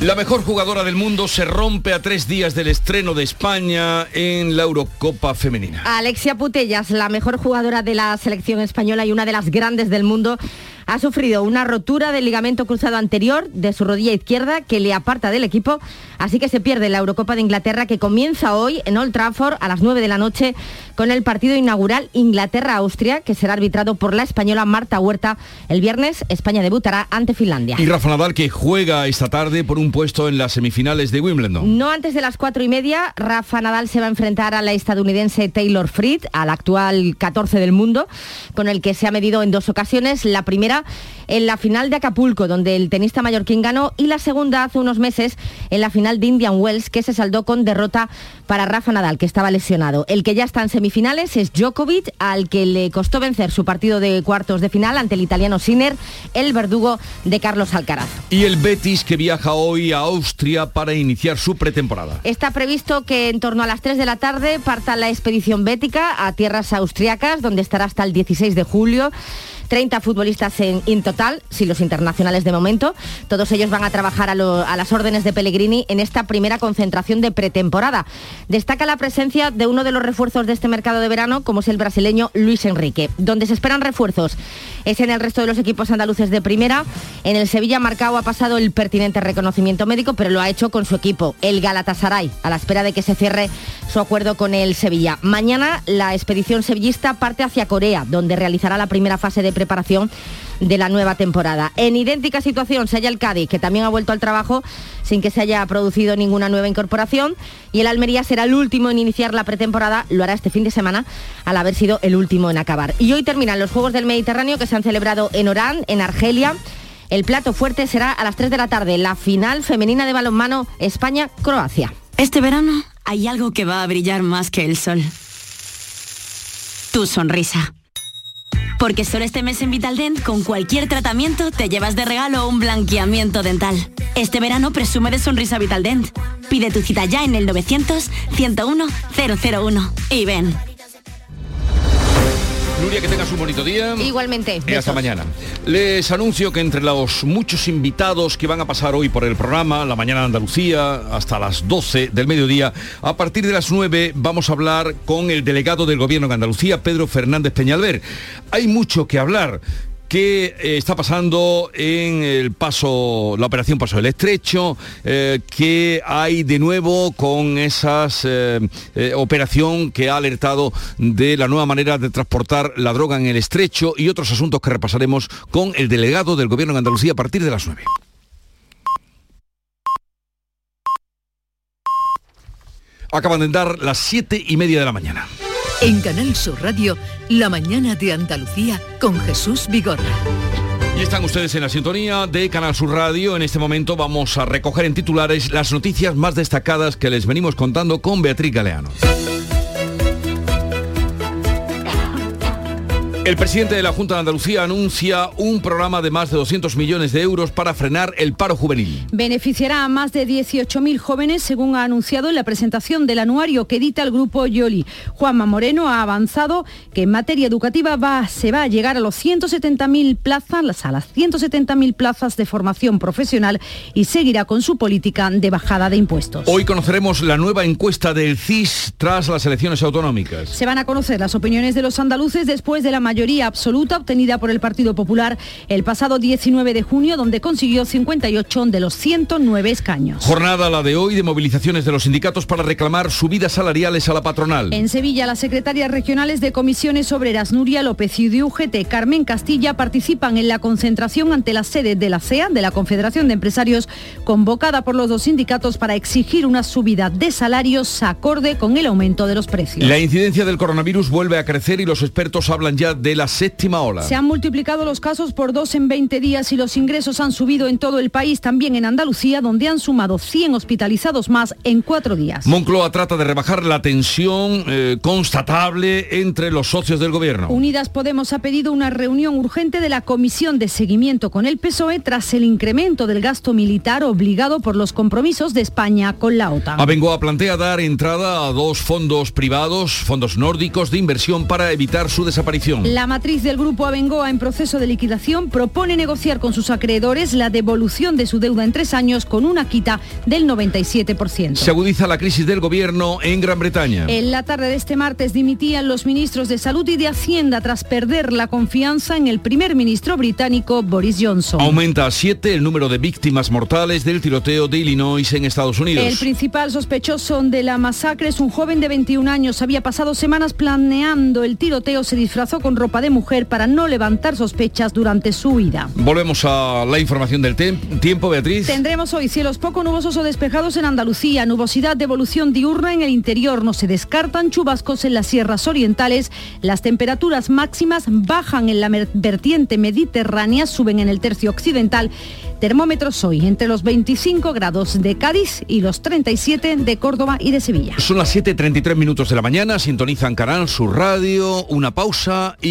La mejor jugadora del mundo se rompe a tres días del estreno de España en la Eurocopa Femenina. Alexia Putellas, la mejor jugadora de la selección española y una de las grandes del mundo, ha sufrido una rotura del ligamento cruzado anterior de su rodilla izquierda que le aparta del equipo, así que se pierde la Eurocopa de Inglaterra que comienza hoy en Old Trafford a las 9 de la noche con el partido inaugural Inglaterra-Austria que será arbitrado por la española Marta Huerta. El viernes España debutará ante Finlandia. Y Rafa Nadal que juega esta tarde por un puesto en las semifinales de Wimbledon. No antes de las cuatro y media, Rafa Nadal se va a enfrentar a la estadounidense Taylor Fritz, al actual 14 del mundo, con el que se ha medido en dos ocasiones. La primera en la final de Acapulco, donde el tenista mallorquín ganó, y la segunda hace unos meses en la final de Indian Wells, que se saldó con derrota para Rafa Nadal, que estaba lesionado. El que ya está en semifinales es Djokovic, al que le costó vencer su partido de cuartos de final ante el italiano Sinner, el verdugo de Carlos Alcaraz. Y el Betis que viaja hoy a Austria para iniciar su pretemporada. Está previsto que en torno a las 3 de la tarde parta la expedición bética a tierras austriacas, donde estará hasta el 16 de julio. 30 futbolistas en, total, si los internacionales de momento. Todos ellos van a trabajar a las órdenes de Pellegrini en esta primera concentración de pretemporada. Destaca la presencia de uno de los refuerzos de este mercado de verano, como es el brasileño Luis Enrique. Donde se esperan refuerzos es en el resto de los equipos andaluces de primera. En el Sevilla Marcao ha pasado el pertinente reconocimiento médico, pero lo ha hecho con su equipo, el Galatasaray, a la espera de que se cierre su acuerdo con el Sevilla. Mañana la expedición sevillista parte hacia Corea, donde realizará la primera fase de preparación de la nueva temporada. En idéntica situación se halla el Cádiz, que también ha vuelto al trabajo sin que se haya producido ninguna nueva incorporación. Y el Almería será el último en iniciar la pretemporada, lo hará este fin de semana, al haber sido el último en acabar. Y hoy terminan los Juegos del Mediterráneo que se han celebrado en Orán, en Argelia. El plato fuerte será a las 3 de la tarde, la final femenina de balonmano España-Croacia. Este verano hay algo que va a brillar más que el sol. Tu sonrisa. Porque solo este mes en Vitaldent, con cualquier tratamiento, te llevas de regalo un blanqueamiento dental. Este verano presume de sonrisa Vitaldent. Pide tu cita ya en el 900-101-001. Y ven. Nuria, que tengas un bonito día. Igualmente. Y hasta mañana. Les anuncio que entre los muchos invitados que van a pasar hoy por el programa, la mañana de Andalucía, hasta las 12 del mediodía, a partir de las 9 vamos a hablar con el delegado del Gobierno de Andalucía, Pedro Fernández Peñalver. Hay mucho que hablar. ¿Qué eh, está pasando en el paso, la operación Paso del Estrecho? Eh, ¿Qué hay de nuevo con esa eh, operación que ha alertado de la nueva manera de transportar la droga en el Estrecho y otros asuntos que repasaremos con el delegado del Gobierno de Andalucía a partir de las 9? Acaban de dar las siete y media de la mañana. En Canal Sur Radio, La mañana de Andalucía con Jesús Vigorra. Y están ustedes en la sintonía de Canal Sur Radio. En este momento vamos a recoger en titulares las noticias más destacadas que les venimos contando con Beatriz Galeano. El presidente de la Junta de Andalucía anuncia un programa de más de 200 millones de euros para frenar el paro juvenil. Beneficiará a más de 18.000 jóvenes, según ha anunciado en la presentación del anuario que edita el grupo Yoli. Juanma Moreno ha avanzado que en materia educativa va, se va a llegar a los 170.000 plazas, a las 170.000 plazas de formación profesional y seguirá con su política de bajada de impuestos. Hoy conoceremos la nueva encuesta del CIS tras las elecciones autonómicas. Se van a conocer las opiniones de los andaluces después de la mayoría absoluta obtenida por el Partido Popular el pasado 19 de junio, donde consiguió 58 de los 109 escaños. Jornada la de hoy de movilizaciones de los sindicatos para reclamar subidas salariales a la patronal. En Sevilla, las secretarias regionales de comisiones obreras Nuria López y de UGT Carmen Castilla participan en la concentración ante la sede de la CEA, de la Confederación de Empresarios, convocada por los dos sindicatos para exigir una subida de salarios acorde con el aumento de los precios. La incidencia del coronavirus vuelve a crecer y los expertos hablan ya de la séptima ola. Se han multiplicado los casos por dos en 20 días y los ingresos han subido en todo el país, también en Andalucía, donde han sumado 100 hospitalizados más en cuatro días. Moncloa trata de rebajar la tensión eh, constatable entre los socios del gobierno. Unidas Podemos ha pedido una reunión urgente de la Comisión de Seguimiento con el PSOE tras el incremento del gasto militar obligado por los compromisos de España con la OTAN. Abengoa plantea dar entrada a dos fondos privados, fondos nórdicos de inversión para evitar su desaparición. La matriz del grupo Abengoa en proceso de liquidación propone negociar con sus acreedores la devolución de su deuda en tres años con una quita del 97%. Se agudiza la crisis del gobierno en Gran Bretaña. En la tarde de este martes dimitían los ministros de Salud y de Hacienda tras perder la confianza en el primer ministro británico Boris Johnson. Aumenta a siete el número de víctimas mortales del tiroteo de Illinois en Estados Unidos. El principal sospechoso de la masacre es un joven de 21 años. Había pasado semanas planeando el tiroteo, se disfrazó con ropa de mujer para no levantar sospechas durante su huida. Volvemos a la información del tiempo, Beatriz. Tendremos hoy cielos poco nubosos o despejados en Andalucía, nubosidad de evolución diurna en el interior, no se descartan chubascos en las sierras orientales, las temperaturas máximas bajan en la vertiente mediterránea, suben en el tercio occidental. Termómetros hoy entre los 25 grados de Cádiz y los 37 de Córdoba y de Sevilla. Son las 7.33 minutos de la mañana, sintonizan Canal Sur Radio, una pausa y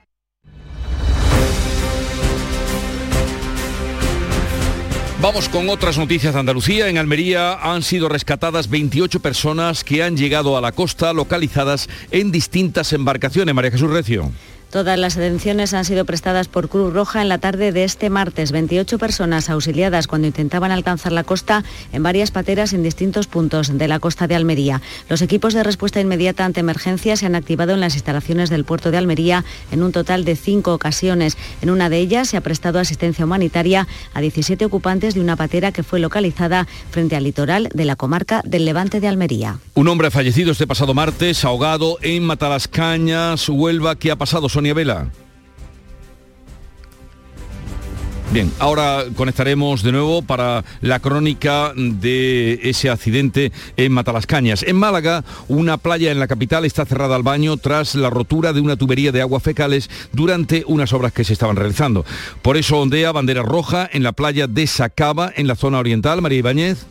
Vamos con otras noticias de Andalucía. En Almería han sido rescatadas 28 personas que han llegado a la costa localizadas en distintas embarcaciones. María Jesús Recio. Todas las atenciones han sido prestadas por Cruz Roja en la tarde de este martes. 28 personas auxiliadas cuando intentaban alcanzar la costa en varias pateras en distintos puntos de la costa de Almería. Los equipos de respuesta inmediata ante emergencias se han activado en las instalaciones del puerto de Almería en un total de cinco ocasiones. En una de ellas se ha prestado asistencia humanitaria a 17 ocupantes de una patera que fue localizada frente al litoral de la comarca del Levante de Almería. Un hombre fallecido este pasado martes ahogado en Matalascañas, Huelva, que ha pasado Sonia Vela. Bien, ahora conectaremos de nuevo para la crónica de ese accidente en Matalascañas. En Málaga, una playa en la capital está cerrada al baño tras la rotura de una tubería de aguas fecales durante unas obras que se estaban realizando. Por eso ondea bandera roja en la playa de Sacaba, en la zona oriental. María Ibáñez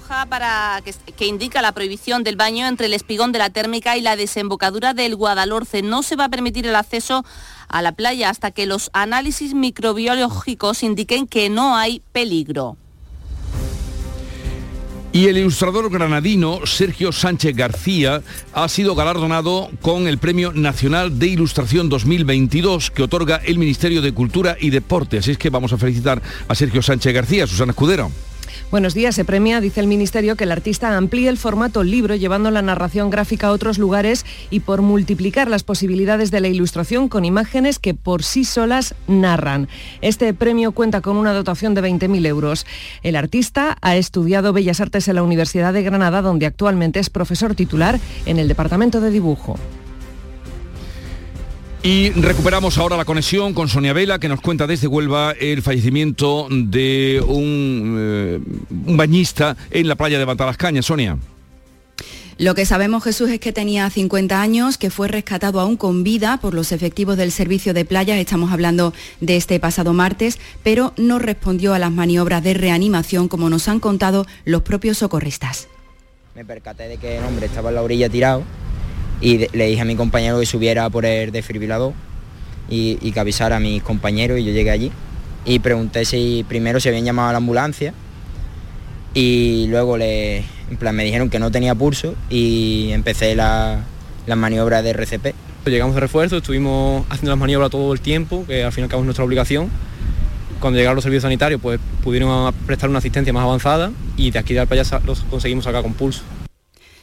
para que, que, indica la prohibición del baño entre el espigón de la térmica y la desembocadura del Guadalhorce. No se va a permitir el acceso a la playa hasta que los análisis microbiológicos indiquen que no hay peligro. Y el ilustrador granadino Sergio Sánchez García ha sido galardonado con el Premio Nacional de Ilustración 2022 que otorga el Ministerio de Cultura y Deporte. Así es que vamos a felicitar a Sergio Sánchez García, Susana Escudero. Buenos días. Se premia, dice el Ministerio, que el artista amplíe el formato libro llevando la narración gráfica a otros lugares y por multiplicar las posibilidades de la ilustración con imágenes que por sí solas narran. Este premio cuenta con una dotación de 20.000 euros. El artista ha estudiado Bellas Artes en la Universidad de Granada, donde actualmente es profesor titular en el Departamento de Dibujo. Y recuperamos ahora la conexión con Sonia Vela, que nos cuenta desde Huelva el fallecimiento de un, eh, un bañista en la playa de Matalascañas. Sonia. Lo que sabemos, Jesús, es que tenía 50 años, que fue rescatado aún con vida por los efectivos del servicio de playa, estamos hablando de este pasado martes, pero no respondió a las maniobras de reanimación, como nos han contado los propios socorristas. Me percaté de que el hombre estaba en la orilla tirado y le dije a mi compañero que subiera por el desfibrilador y, y, que avisara a mis compañeros y yo llegué allí y pregunté si primero se habían llamado a la ambulancia y luego le, en plan, me dijeron que no tenía pulso y empecé la, las maniobras de RCP. Llegamos de refuerzo, estuvimos haciendo las maniobras todo el tiempo, que al fin y al cabo es nuestra obligación. Cuando llegaron los servicios sanitarios, pues pudieron prestar una asistencia más avanzada y de aquí de playa los conseguimos sacar con pulso.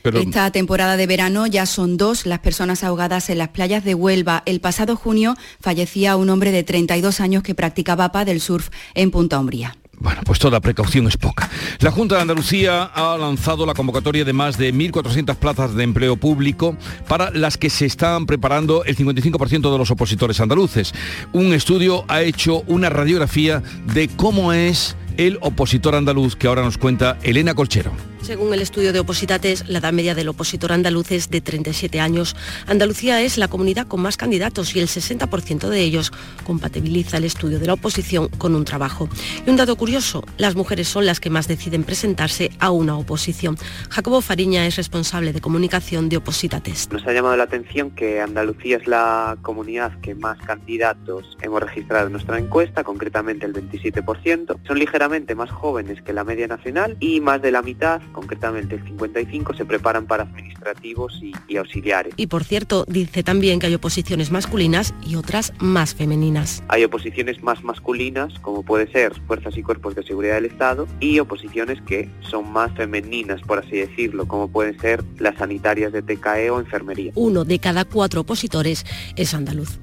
Pero... Esta temporada de verano ya son dos las personas ahogadas en las playas de Huelva. El pasado junio fallecía un hombre de 32 años que practicaba del surf en Punta Umbría. Bueno, pues toda precaución es poca. La Junta de Andalucía ha lanzado la convocatoria de más de 1.400 plazas de empleo público para las que se están preparando el 55% de los opositores andaluces. Un estudio ha hecho una radiografía de cómo es el opositor andaluz que ahora nos cuenta Elena Colchero. Según el estudio de Opositates, la edad media del opositor andaluz es de 37 años. Andalucía es la comunidad con más candidatos y el 60% de ellos compatibiliza el estudio de la oposición con un trabajo. Y un dato curioso, las mujeres son las que más deciden presentarse a una oposición. Jacobo Fariña es responsable de comunicación de Opositates. Nos ha llamado la atención que Andalucía es la comunidad que más candidatos hemos registrado en nuestra encuesta, concretamente el 27%. Son ligeramente más jóvenes que la media nacional y más de la mitad concretamente el 55, se preparan para administrativos y, y, auxiliares. Y por cierto, dice también que hay oposiciones masculinas y otras más femeninas. Hay oposiciones más masculinas, como puede ser fuerzas y cuerpos de seguridad del Estado, y oposiciones que son más femeninas, por así decirlo, como pueden ser las sanitarias de TKE o enfermería. Uno de cada cuatro opositores es andaluz.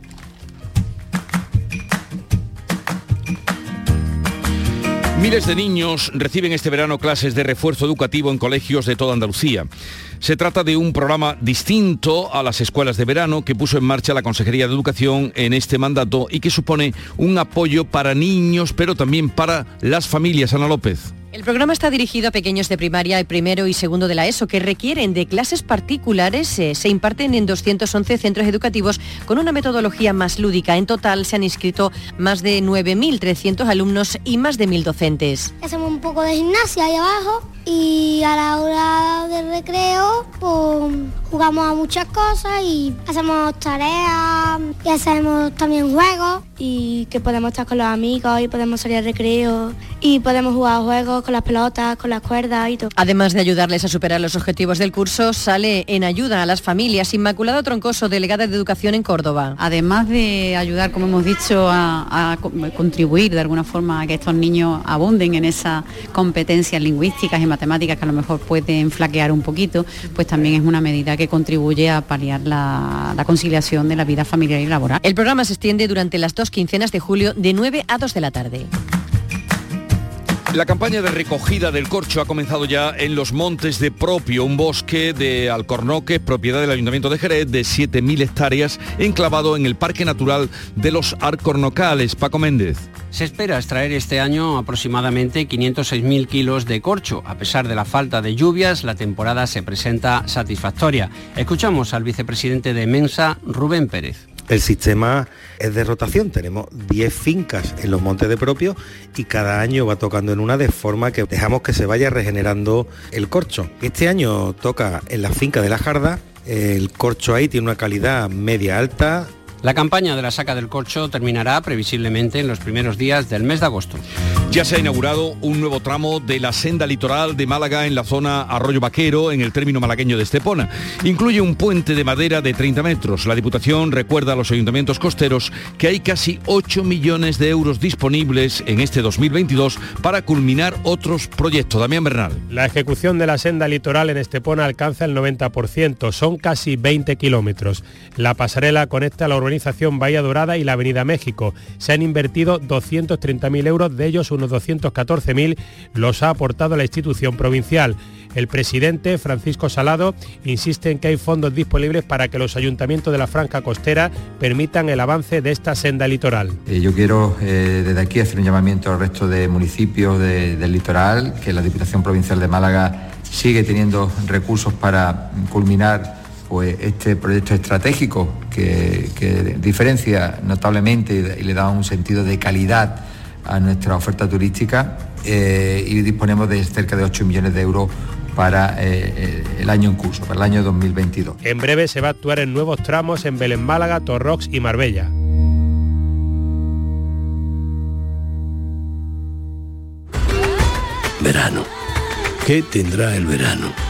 Miles de niños reciben este verano clases de refuerzo educativo en colegios de toda Andalucía. Se trata de un programa distinto a las escuelas de verano que puso en marcha la Consejería de Educación en este mandato y que supone un apoyo para niños, pero también para las familias. Ana López. El programa está dirigido a pequeños de primaria, primero y segundo de la ESO, que requieren de clases particulares. Eh, se imparten en 211 centros educativos con una metodología más lúdica. En total se han inscrito más de 9.300 alumnos y más de 1.000 docentes. Hacemos un poco de gimnasia ahí abajo y a la hora del recreo pues, jugamos a muchas cosas y hacemos tareas y hacemos también juegos. Y que podemos estar con los amigos y podemos salir al recreo y podemos jugar juegos con las pelotas, con las cuerdas y todo. Además de ayudarles a superar los objetivos del curso, sale en ayuda a las familias Inmaculado Troncoso, delegada de Educación en Córdoba. Además de ayudar, como hemos dicho, a, a contribuir de alguna forma a que estos niños abunden en esas competencias lingüísticas y matemáticas que a lo mejor pueden flaquear un poquito, pues también es una medida que contribuye a paliar la, la conciliación de la vida familiar y laboral. El programa se extiende durante las dos quincenas de julio de 9 a 2 de la tarde. La campaña de recogida del corcho ha comenzado ya en los montes de Propio, un bosque de Alcornoques, propiedad del Ayuntamiento de Jerez, de 7.000 hectáreas, enclavado en el Parque Natural de los Arcornocales. Paco Méndez. Se espera extraer este año aproximadamente 506.000 kilos de corcho. A pesar de la falta de lluvias, la temporada se presenta satisfactoria. Escuchamos al vicepresidente de Mensa, Rubén Pérez. El sistema es de rotación, tenemos 10 fincas en los montes de propio y cada año va tocando en una de forma que dejamos que se vaya regenerando el corcho. Este año toca en la finca de la Jarda, el corcho ahí tiene una calidad media alta, la campaña de la saca del corcho terminará previsiblemente en los primeros días del mes de agosto. Ya se ha inaugurado un nuevo tramo de la senda litoral de Málaga en la zona Arroyo Vaquero, en el término malagueño de Estepona. Incluye un puente de madera de 30 metros. La Diputación recuerda a los ayuntamientos costeros que hay casi 8 millones de euros disponibles en este 2022 para culminar otros proyectos. Damián Bernal. La ejecución de la senda litoral en Estepona alcanza el 90%. Son casi 20 kilómetros. La pasarela conecta la urbanización Bahía Dorada y la Avenida México. Se han invertido 230.000 euros, de ellos unos 214.000 los ha aportado la institución provincial. El presidente, Francisco Salado, insiste en que hay fondos disponibles para que los ayuntamientos de la Franca Costera permitan el avance de esta senda litoral. Eh, yo quiero eh, desde aquí hacer un llamamiento al resto de municipios del litoral, que la Diputación Provincial de Málaga sigue teniendo recursos para culminar pues, este proyecto estratégico que, diferencia notablemente y le da un sentido de calidad a nuestra oferta turística eh, y disponemos de cerca de 8 millones de euros para eh, el año en curso, para el año 2022. En breve se va a actuar en nuevos tramos en Belén Málaga, Torrox y Marbella. Verano. ¿Qué tendrá el verano?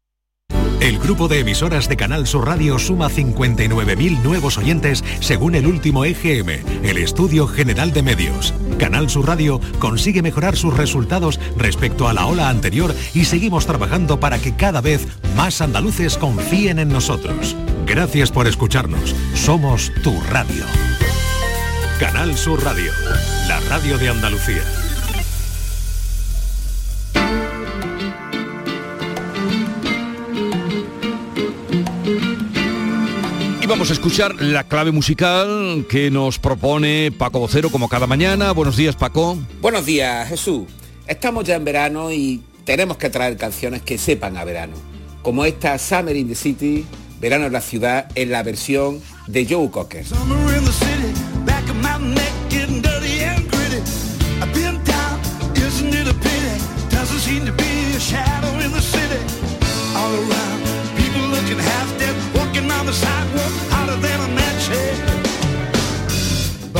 El grupo de emisoras de Canal Sur Radio suma 59.000 nuevos oyentes según el último EGM, el Estudio General de Medios. Canal Sur Radio consigue mejorar sus resultados respecto a la ola anterior y seguimos trabajando para que cada vez más andaluces confíen en nosotros. Gracias por escucharnos. Somos tu radio. Canal Sur Radio, la radio de Andalucía. Vamos a escuchar la clave musical que nos propone Paco Vocero como cada mañana. Buenos días, Paco. Buenos días, Jesús. Estamos ya en verano y tenemos que traer canciones que sepan a verano. Como esta Summer in the City, Verano en la ciudad, en la versión de Joe Cocker.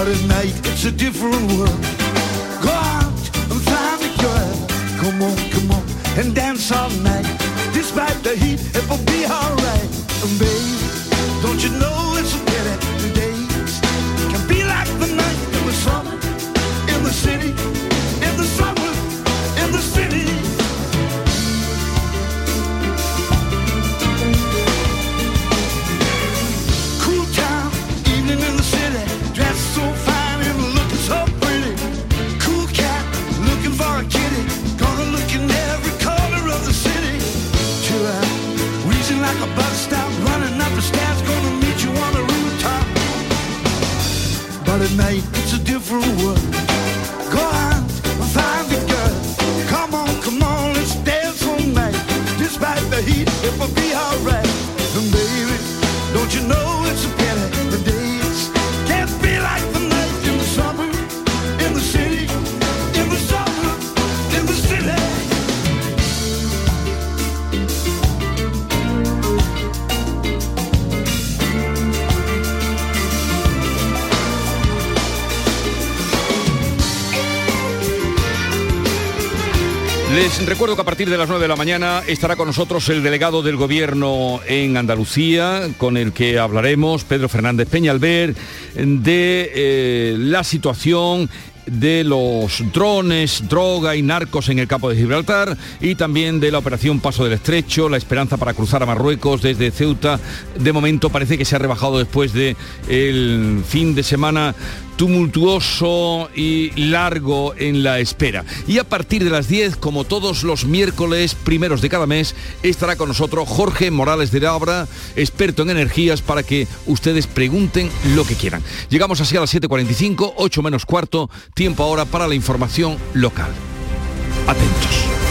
But at night it's a different world. Go out and find a girl. Come on, come on, and dance all night. Despite the heat, it will be alright. And baby, don't you know it's a pity the days can be like the night in the summer, partir de las 9 de la mañana estará con nosotros el delegado del gobierno en Andalucía, con el que hablaremos, Pedro Fernández Peñalver, de eh, la situación de los drones, droga y narcos en el campo de Gibraltar y también de la operación Paso del Estrecho, la esperanza para cruzar a Marruecos desde Ceuta. De momento parece que se ha rebajado después de el fin de semana tumultuoso y largo en la espera. Y a partir de las 10, como todos los miércoles primeros de cada mes, estará con nosotros Jorge Morales de Labra, experto en energías, para que ustedes pregunten lo que quieran. Llegamos así a las 7.45, 8 menos cuarto, tiempo ahora para la información local. Atentos.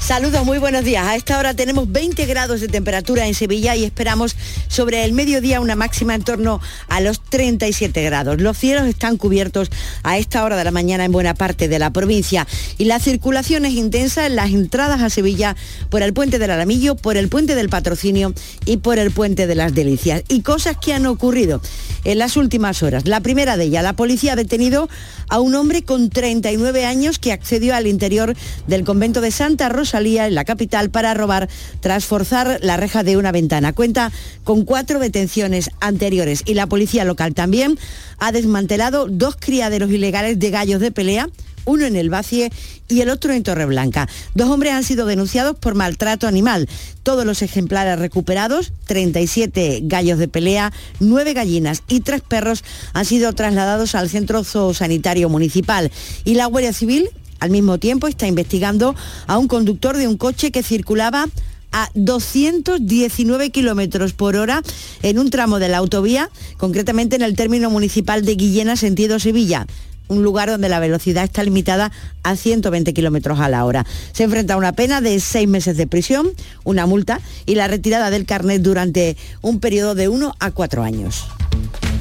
Saludos, muy buenos días. A esta hora tenemos 20 grados de temperatura en Sevilla y esperamos sobre el mediodía una máxima en torno a los 37 grados. Los cielos están cubiertos a esta hora de la mañana en buena parte de la provincia y la circulación es intensa en las entradas a Sevilla por el puente del Alamillo, por el puente del Patrocinio y por el puente de las Delicias. Y cosas que han ocurrido en las últimas horas. La primera de ellas, la policía ha detenido a un hombre con 39 años que accedió al interior del convento de Santa Rosalía en la capital para robar tras forzar la reja de una ventana. Cuenta con cuatro detenciones anteriores y la policía local también ha desmantelado dos criaderos ilegales de gallos de pelea uno en el Bacie y el otro en Torreblanca. Dos hombres han sido denunciados por maltrato animal. Todos los ejemplares recuperados, 37 gallos de pelea, 9 gallinas y 3 perros han sido trasladados al centro zoosanitario municipal. Y la Guardia Civil al mismo tiempo está investigando a un conductor de un coche que circulaba a 219 kilómetros por hora en un tramo de la autovía, concretamente en el término municipal de Guillena, sentido Sevilla un lugar donde la velocidad está limitada a 120 kilómetros a la hora. Se enfrenta a una pena de seis meses de prisión, una multa y la retirada del carnet durante un periodo de uno a cuatro años.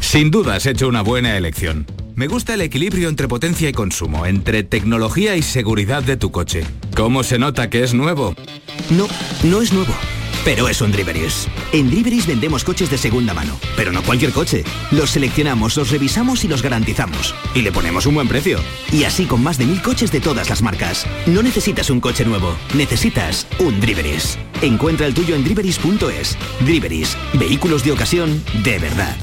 Sin duda has hecho una buena elección. Me gusta el equilibrio entre potencia y consumo, entre tecnología y seguridad de tu coche. ¿Cómo se nota que es nuevo? No, no es nuevo. Pero es un Driveris. En Driveris vendemos coches de segunda mano, pero no cualquier coche. Los seleccionamos, los revisamos y los garantizamos. Y le ponemos un buen precio. Y así con más de mil coches de todas las marcas. No necesitas un coche nuevo, necesitas un Driveris. Encuentra el tuyo en driveris.es. Driveris, vehículos de ocasión de verdad.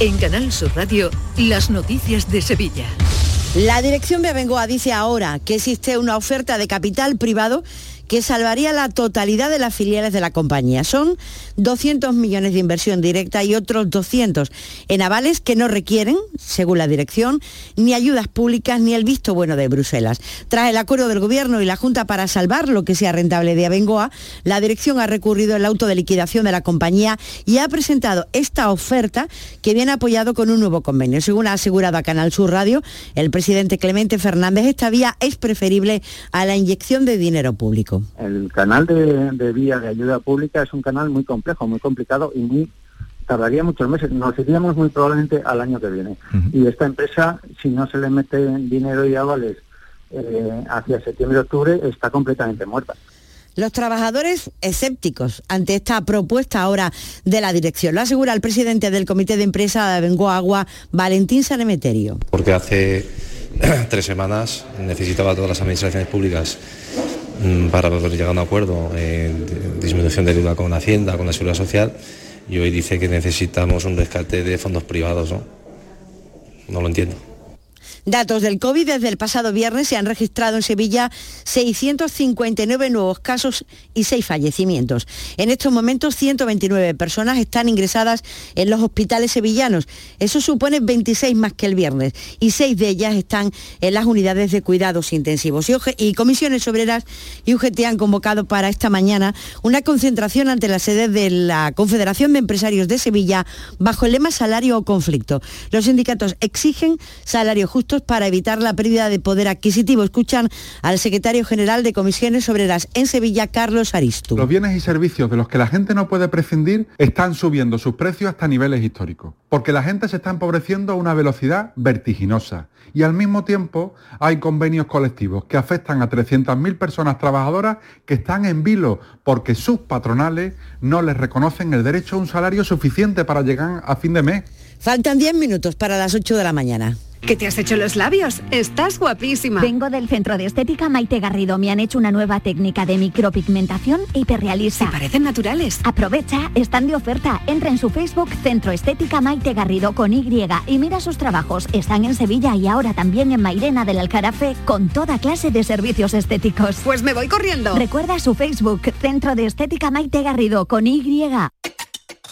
En Canal Sur Radio, las noticias de Sevilla. La dirección de dice ahora que existe una oferta de capital privado que salvaría la totalidad de las filiales de la compañía. Son 200 millones de inversión directa y otros 200 en avales que no requieren, según la dirección, ni ayudas públicas ni el visto bueno de Bruselas. Tras el acuerdo del Gobierno y la Junta para salvar lo que sea rentable de Abengoa, la dirección ha recurrido el auto de liquidación de la compañía y ha presentado esta oferta que viene apoyado con un nuevo convenio. Según ha asegurado a Canal Sur Radio, el presidente Clemente Fernández, esta vía es preferible a la inyección de dinero público. El canal de, de vía de ayuda pública es un canal muy complejo, muy complicado y muy tardaría muchos meses. Nos iríamos muy probablemente al año que viene. Y esta empresa, si no se le mete dinero y avales eh, hacia septiembre-octubre, está completamente muerta. Los trabajadores escépticos ante esta propuesta ahora de la dirección. Lo asegura el presidente del Comité de Empresa de Bengo Agua, Valentín Sanemeterio. Porque hace tres semanas necesitaba todas las administraciones públicas para poder llegar a un acuerdo en disminución de deuda con Hacienda, con la Seguridad Social, y hoy dice que necesitamos un rescate de fondos privados, ¿no? No lo entiendo. Datos del COVID desde el pasado viernes se han registrado en Sevilla 659 nuevos casos y 6 fallecimientos. En estos momentos 129 personas están ingresadas en los hospitales sevillanos. Eso supone 26 más que el viernes y 6 de ellas están en las unidades de cuidados intensivos. Y, comisiones obreras y UGT han convocado para esta mañana una concentración ante la sede de la Confederación de Empresarios de Sevilla bajo el lema salario o conflicto. Los sindicatos exigen salarios justos para evitar la pérdida de poder adquisitivo. Escuchan al secretario general de Comisiones Obreras en Sevilla, Carlos Aristu. Los bienes y servicios de los que la gente no puede prescindir están subiendo sus precios hasta niveles históricos, porque la gente se está empobreciendo a una velocidad vertiginosa y al mismo tiempo hay convenios colectivos que afectan a 300.000 personas trabajadoras que están en vilo porque sus patronales no les reconocen el derecho a un salario suficiente para llegar a fin de mes. Faltan 10 minutos para las 8 de la mañana. ¿Qué te has hecho los labios? Estás guapísima. Vengo del centro de estética Maite Garrido. Me han hecho una nueva técnica de micropigmentación hiperrealista. Y parecen naturales. Aprovecha, están de oferta. Entra en su Facebook Centro Estética Maite Garrido con Y y mira sus trabajos. Están en Sevilla y ahora también en Mairena del Alcarafe con toda clase de servicios estéticos. Pues me voy corriendo. Recuerda su Facebook Centro de Estética Maite Garrido con Y.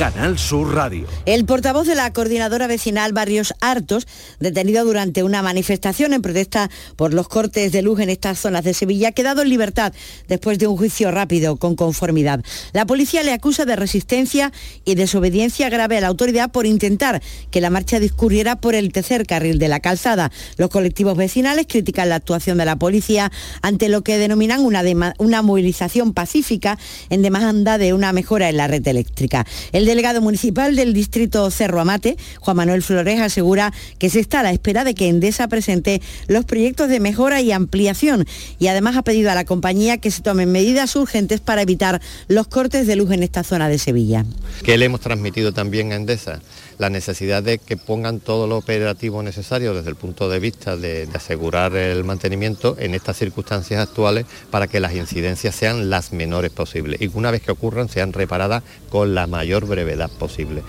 Canal Sur Radio. El portavoz de la coordinadora vecinal Barrios Hartos, detenido durante una manifestación en protesta por los cortes de luz en estas zonas de Sevilla, ha quedado en libertad después de un juicio rápido con conformidad. La policía le acusa de resistencia y desobediencia grave a la autoridad por intentar que la marcha discurriera por el tercer carril de la calzada. Los colectivos vecinales critican la actuación de la policía ante lo que denominan una, una movilización pacífica en demanda de una mejora en la red eléctrica. El delegado municipal del distrito Cerro Amate, Juan Manuel Flores, asegura que se está a la espera de que Endesa presente los proyectos de mejora y ampliación y además ha pedido a la compañía que se tomen medidas urgentes para evitar los cortes de luz en esta zona de Sevilla. Que le hemos transmitido también a Endesa la necesidad de que pongan todo lo operativo necesario desde el punto de vista de, asegurar el mantenimiento en estas circunstancias actuales para que las incidencias sean las menores posibles y que una vez que ocurran sean reparadas con la mayor brevedad posible.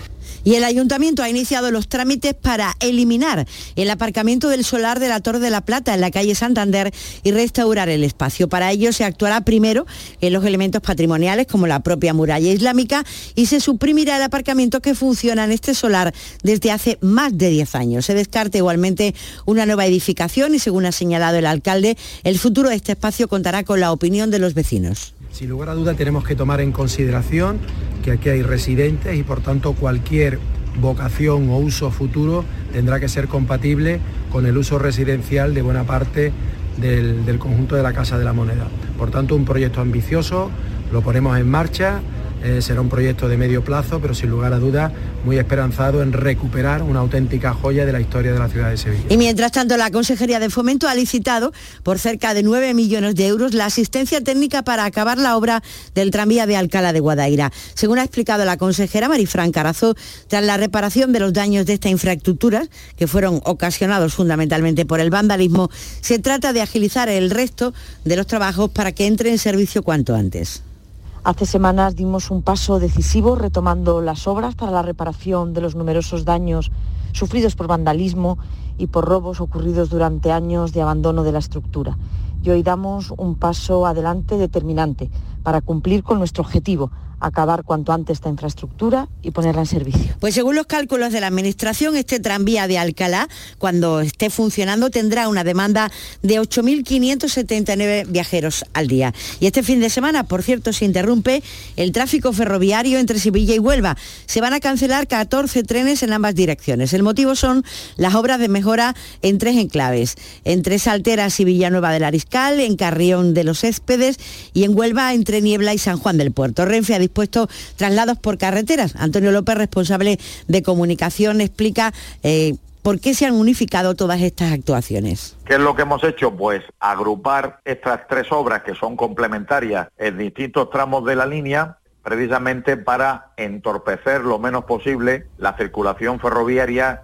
Y el ayuntamiento ha iniciado los trámites para eliminar el aparcamiento del solar de la Torre de la Plata en la calle Santander y restaurar el espacio. Para ello se actuará primero en los elementos patrimoniales como la propia muralla islámica y se suprimirá el aparcamiento que funciona en este solar desde hace más de 10 años. Se descarta igualmente una nueva edificación y según ha señalado el alcalde, el futuro de este espacio contará con la opinión de los vecinos. Sin lugar a duda tenemos que tomar en consideración que aquí hay residentes y por tanto cualquier vocación o uso futuro tendrá que ser compatible con el uso residencial de buena parte del, del conjunto de la Casa de la Moneda. Por tanto, un proyecto ambicioso, lo ponemos en marcha, eh, será un proyecto de medio plazo, pero sin lugar a dudas muy esperanzado en recuperar una auténtica joya de la historia de la ciudad de Sevilla. Y mientras tanto, la Consejería de Fomento ha licitado por cerca de 9 millones de euros la asistencia técnica para acabar la obra del tranvía de Alcalá de Guadaira. Según ha explicado la consejera Marifran Carazo, tras la reparación de los daños de esta infraestructura, que fueron ocasionados fundamentalmente por el vandalismo, se trata de agilizar el resto de los trabajos para que entre en servicio cuanto antes. Hace semanas dimos un paso decisivo retomando las obras para la reparación de los numerosos daños sufridos por vandalismo y por robos ocurridos durante años de abandono de la estructura. Y hoy damos un paso adelante determinante para cumplir con nuestro objetivo, acabar cuanto antes esta infraestructura y ponerla en servicio. Pues según los cálculos de la Administración, este tranvía de Alcalá, cuando esté funcionando, tendrá una demanda de 8.579 viajeros al día. Y este fin de semana, por cierto, se interrumpe el tráfico ferroviario entre Sevilla y Huelva. Se van a cancelar 14 trenes en ambas direcciones. El motivo son las obras de mejora en tres enclaves, entre Salteras y Villanueva del Ariscal, en Carrión de los Céspedes y en Huelva entre Niebla y San Juan del Puerto. Renfe ha dispuesto traslados por carreteras. Antonio López, responsable de comunicación, explica eh, por qué se han unificado todas estas actuaciones. ¿Qué es lo que hemos hecho? Pues agrupar estas tres obras que son complementarias en distintos tramos de la línea precisamente para entorpecer lo menos posible la circulación ferroviaria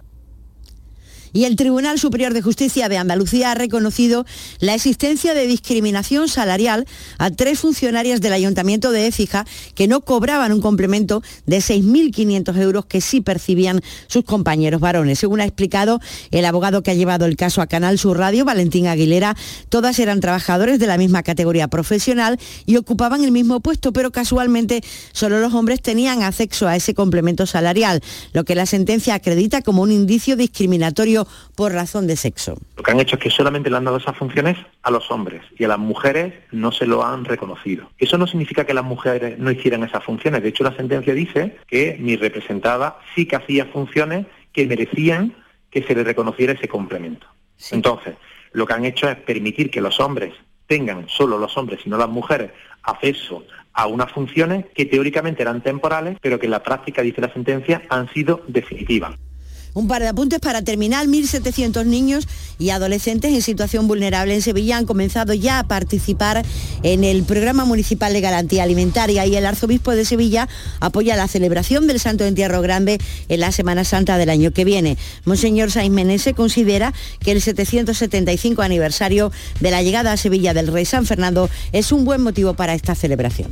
Y el Tribunal Superior de Justicia de Andalucía ha reconocido la existencia de discriminación salarial a tres funcionarias del Ayuntamiento de Écija que no cobraban un complemento de 6.500 euros que sí percibían sus compañeros varones. Según ha explicado el abogado que ha llevado el caso a Canal Sur Radio, Valentín Aguilera, todas eran trabajadores de la misma categoría profesional y ocupaban el mismo puesto, pero casualmente solo los hombres tenían acceso a ese complemento salarial, lo que la sentencia acredita como un indicio discriminatorio por razón de sexo. Lo que han hecho es que solamente le han dado esas funciones a los hombres y a las mujeres no se lo han reconocido. Eso no significa que las mujeres no hicieran esas funciones. De hecho, la sentencia dice que mi representada sí que hacía funciones que merecían que se le reconociera ese complemento. Entonces, lo que han hecho es permitir que los hombres tengan, solo los hombres y no las mujeres, acceso a unas funciones que teóricamente eran temporales, pero que en la práctica, dice la sentencia, han sido definitivas. Un par de apuntes para terminar. 1.700 niños y adolescentes en situación vulnerable en Sevilla han comenzado ya a participar en el programa municipal de garantía alimentaria y el arzobispo de Sevilla apoya la celebración del Santo Entierro Grande en la Semana Santa del año que viene. Monseñor Saiz Menese considera que el 775 aniversario de la llegada a Sevilla del Rey San Fernando es un buen motivo para esta celebración.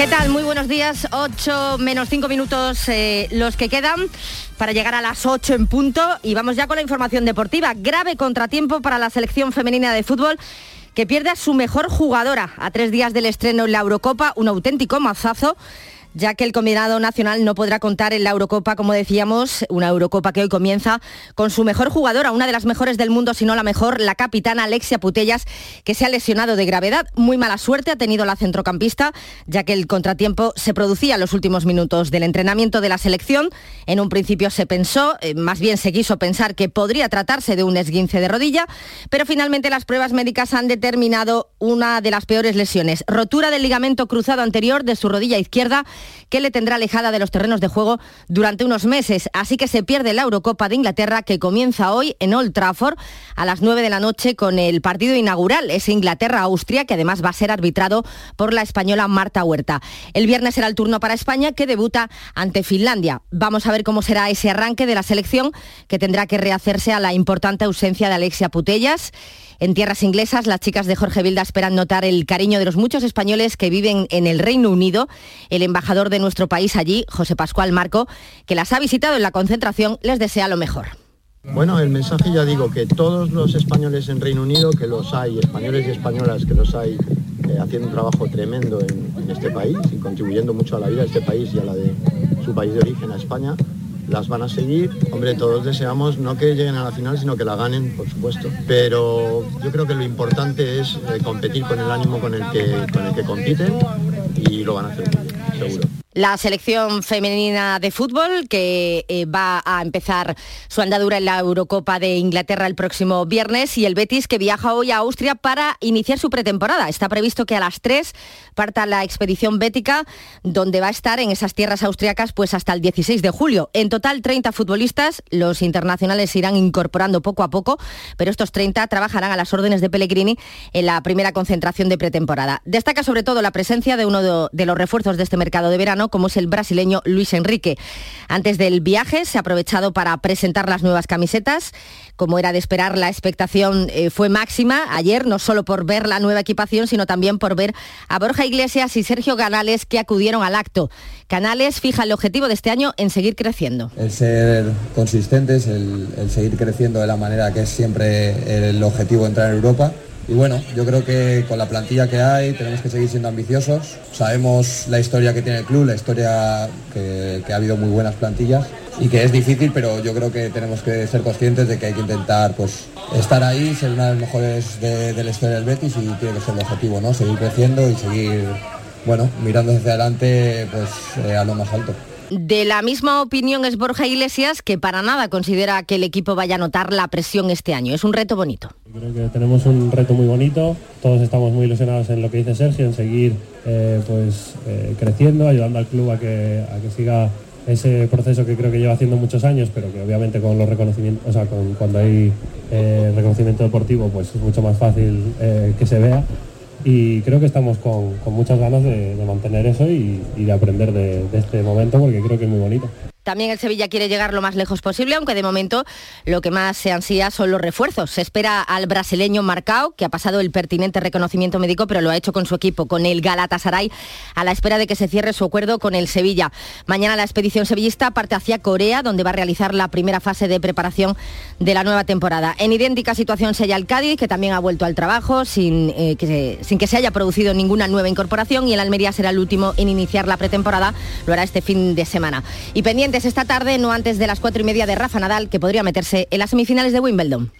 ¿Qué tal? Muy buenos días. 8 menos 5 minutos eh, los que quedan para llegar a las 8 en punto y vamos ya con la información deportiva. Grave contratiempo para la selección femenina de fútbol que pierde a su mejor jugadora a tres días del estreno en la Eurocopa, un auténtico mazazo ya que el combinado nacional no podrá contar en la Eurocopa, como decíamos, una Eurocopa que hoy comienza con su mejor jugadora, una de las mejores del mundo, si no la mejor, la capitana Alexia Putellas, que se ha lesionado de gravedad. Muy mala suerte ha tenido la centrocampista, ya que el contratiempo se producía en los últimos minutos del entrenamiento de la selección. En un principio se pensó, eh, más bien se quiso pensar que podría tratarse de un esguince de rodilla, pero finalmente las pruebas médicas han determinado una de las peores lesiones, rotura del ligamento cruzado anterior de su rodilla izquierda que le tendrá alejada de los terrenos de juego durante unos meses. Así que se pierde la Eurocopa de Inglaterra que comienza hoy en Old Trafford a las 9 de la noche con el partido inaugural. Es Inglaterra-Austria que además va a ser arbitrado por la española Marta Huerta. El viernes será el turno para España que debuta ante Finlandia. Vamos a ver cómo será ese arranque de la selección que tendrá que rehacerse a la importante ausencia de Alexia Putellas. En tierras inglesas, las chicas de Jorge Vilda esperan notar el cariño de los muchos españoles que viven en el Reino Unido. El embajador de nuestro país allí, José Pascual Marco, que las ha visitado en la concentración, les desea lo mejor. Bueno, el mensaje ya digo que todos los españoles en Reino Unido, que los hay, españoles y españolas que los hay, eh, haciendo un trabajo tremendo en, este país y contribuyendo mucho a la vida de este país y a la de su país de origen, a España, las van a seguir. Hombre, todos deseamos no que lleguen a la final, sino que la ganen, por supuesto. Pero yo creo que lo importante es eh, competir con el ánimo con el que, con el que compiten y lo van a hacer La selección femenina de fútbol que eh, va a empezar su andadura en la Eurocopa de Inglaterra el próximo viernes y el Betis que viaja hoy a Austria para iniciar su pretemporada. Está previsto que a las 3 parta la expedición bética donde va a estar en esas tierras austriacas pues hasta el 16 de julio. En total 30 futbolistas, los internacionales se irán incorporando poco a poco, pero estos 30 trabajarán a las órdenes de Pellegrini en la primera concentración de pretemporada. Destaca sobre todo la presencia de uno de los refuerzos de este mercado de verano como es el brasileño Luis Enrique. Antes del viaje se ha aprovechado para presentar las nuevas camisetas. Como era de esperar, la expectación eh, fue máxima ayer, no solo por ver la nueva equipación, sino también por ver a Borja Iglesias y Sergio Canales que acudieron al acto. Canales fija el objetivo de este año en seguir creciendo. El ser consistentes, el, el seguir creciendo de la manera que es siempre el objetivo de entrar en Europa. Y bueno, yo creo que con la plantilla que hay tenemos que seguir siendo ambiciosos. Sabemos la historia que tiene el club, la historia que, ha habido muy buenas plantillas y que es difícil, pero yo creo que tenemos que ser conscientes de que hay que intentar pues, estar ahí, ser una de las mejores de, de la historia del Betis y tiene que ser el objetivo, ¿no? Seguir creciendo y seguir, bueno, mirando hacia adelante pues, eh, a lo más alto. De la misma opinión es Borja Iglesias, que para nada considera que el equipo vaya a notar la presión este año. Es un reto bonito. Creo que tenemos un reto muy bonito, todos estamos muy ilusionados en lo que dice Sergio, en seguir eh, pues, eh, creciendo, ayudando al club a que, a que siga ese proceso que creo que lleva haciendo muchos años, pero que obviamente con los reconocimientos, o sea, con, cuando hay eh, reconocimiento deportivo, pues es mucho más fácil que se vea y creo que estamos con, muchas ganas de, mantener eso y, de aprender de, de este momento porque creo que es muy bonito. También el Sevilla quiere llegar lo más lejos posible, aunque de momento lo que más se ansía son los refuerzos. Se espera al brasileño Marcao, que ha pasado el pertinente reconocimiento médico, pero lo ha hecho con su equipo, con el Galatasaray, a la espera de que se cierre su acuerdo con el Sevilla. Mañana la expedición sevillista parte hacia Corea, donde va a realizar la primera fase de preparación de la nueva temporada. En idéntica situación se halla el Cádiz, que también ha vuelto al trabajo sin, eh, que sin que se haya producido ninguna nueva incorporación, y el Almería será el último en iniciar la pretemporada, lo hará este fin de semana. Y pendiente esta tarde, no antes de las cuatro y media de Rafa Nadal, que podría meterse en las semifinales de Wimbledon.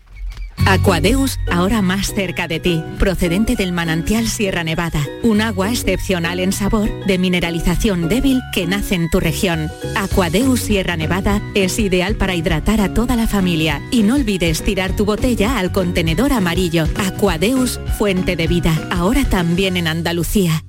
Aquadeus, ahora más cerca de ti, procedente del manantial Sierra Nevada, un agua excepcional en sabor, de mineralización débil que nace en tu región. Aquadeus Sierra Nevada es ideal para hidratar a toda la familia y no olvides tirar tu botella al contenedor amarillo. Aquadeus, fuente de vida, ahora también en Andalucía.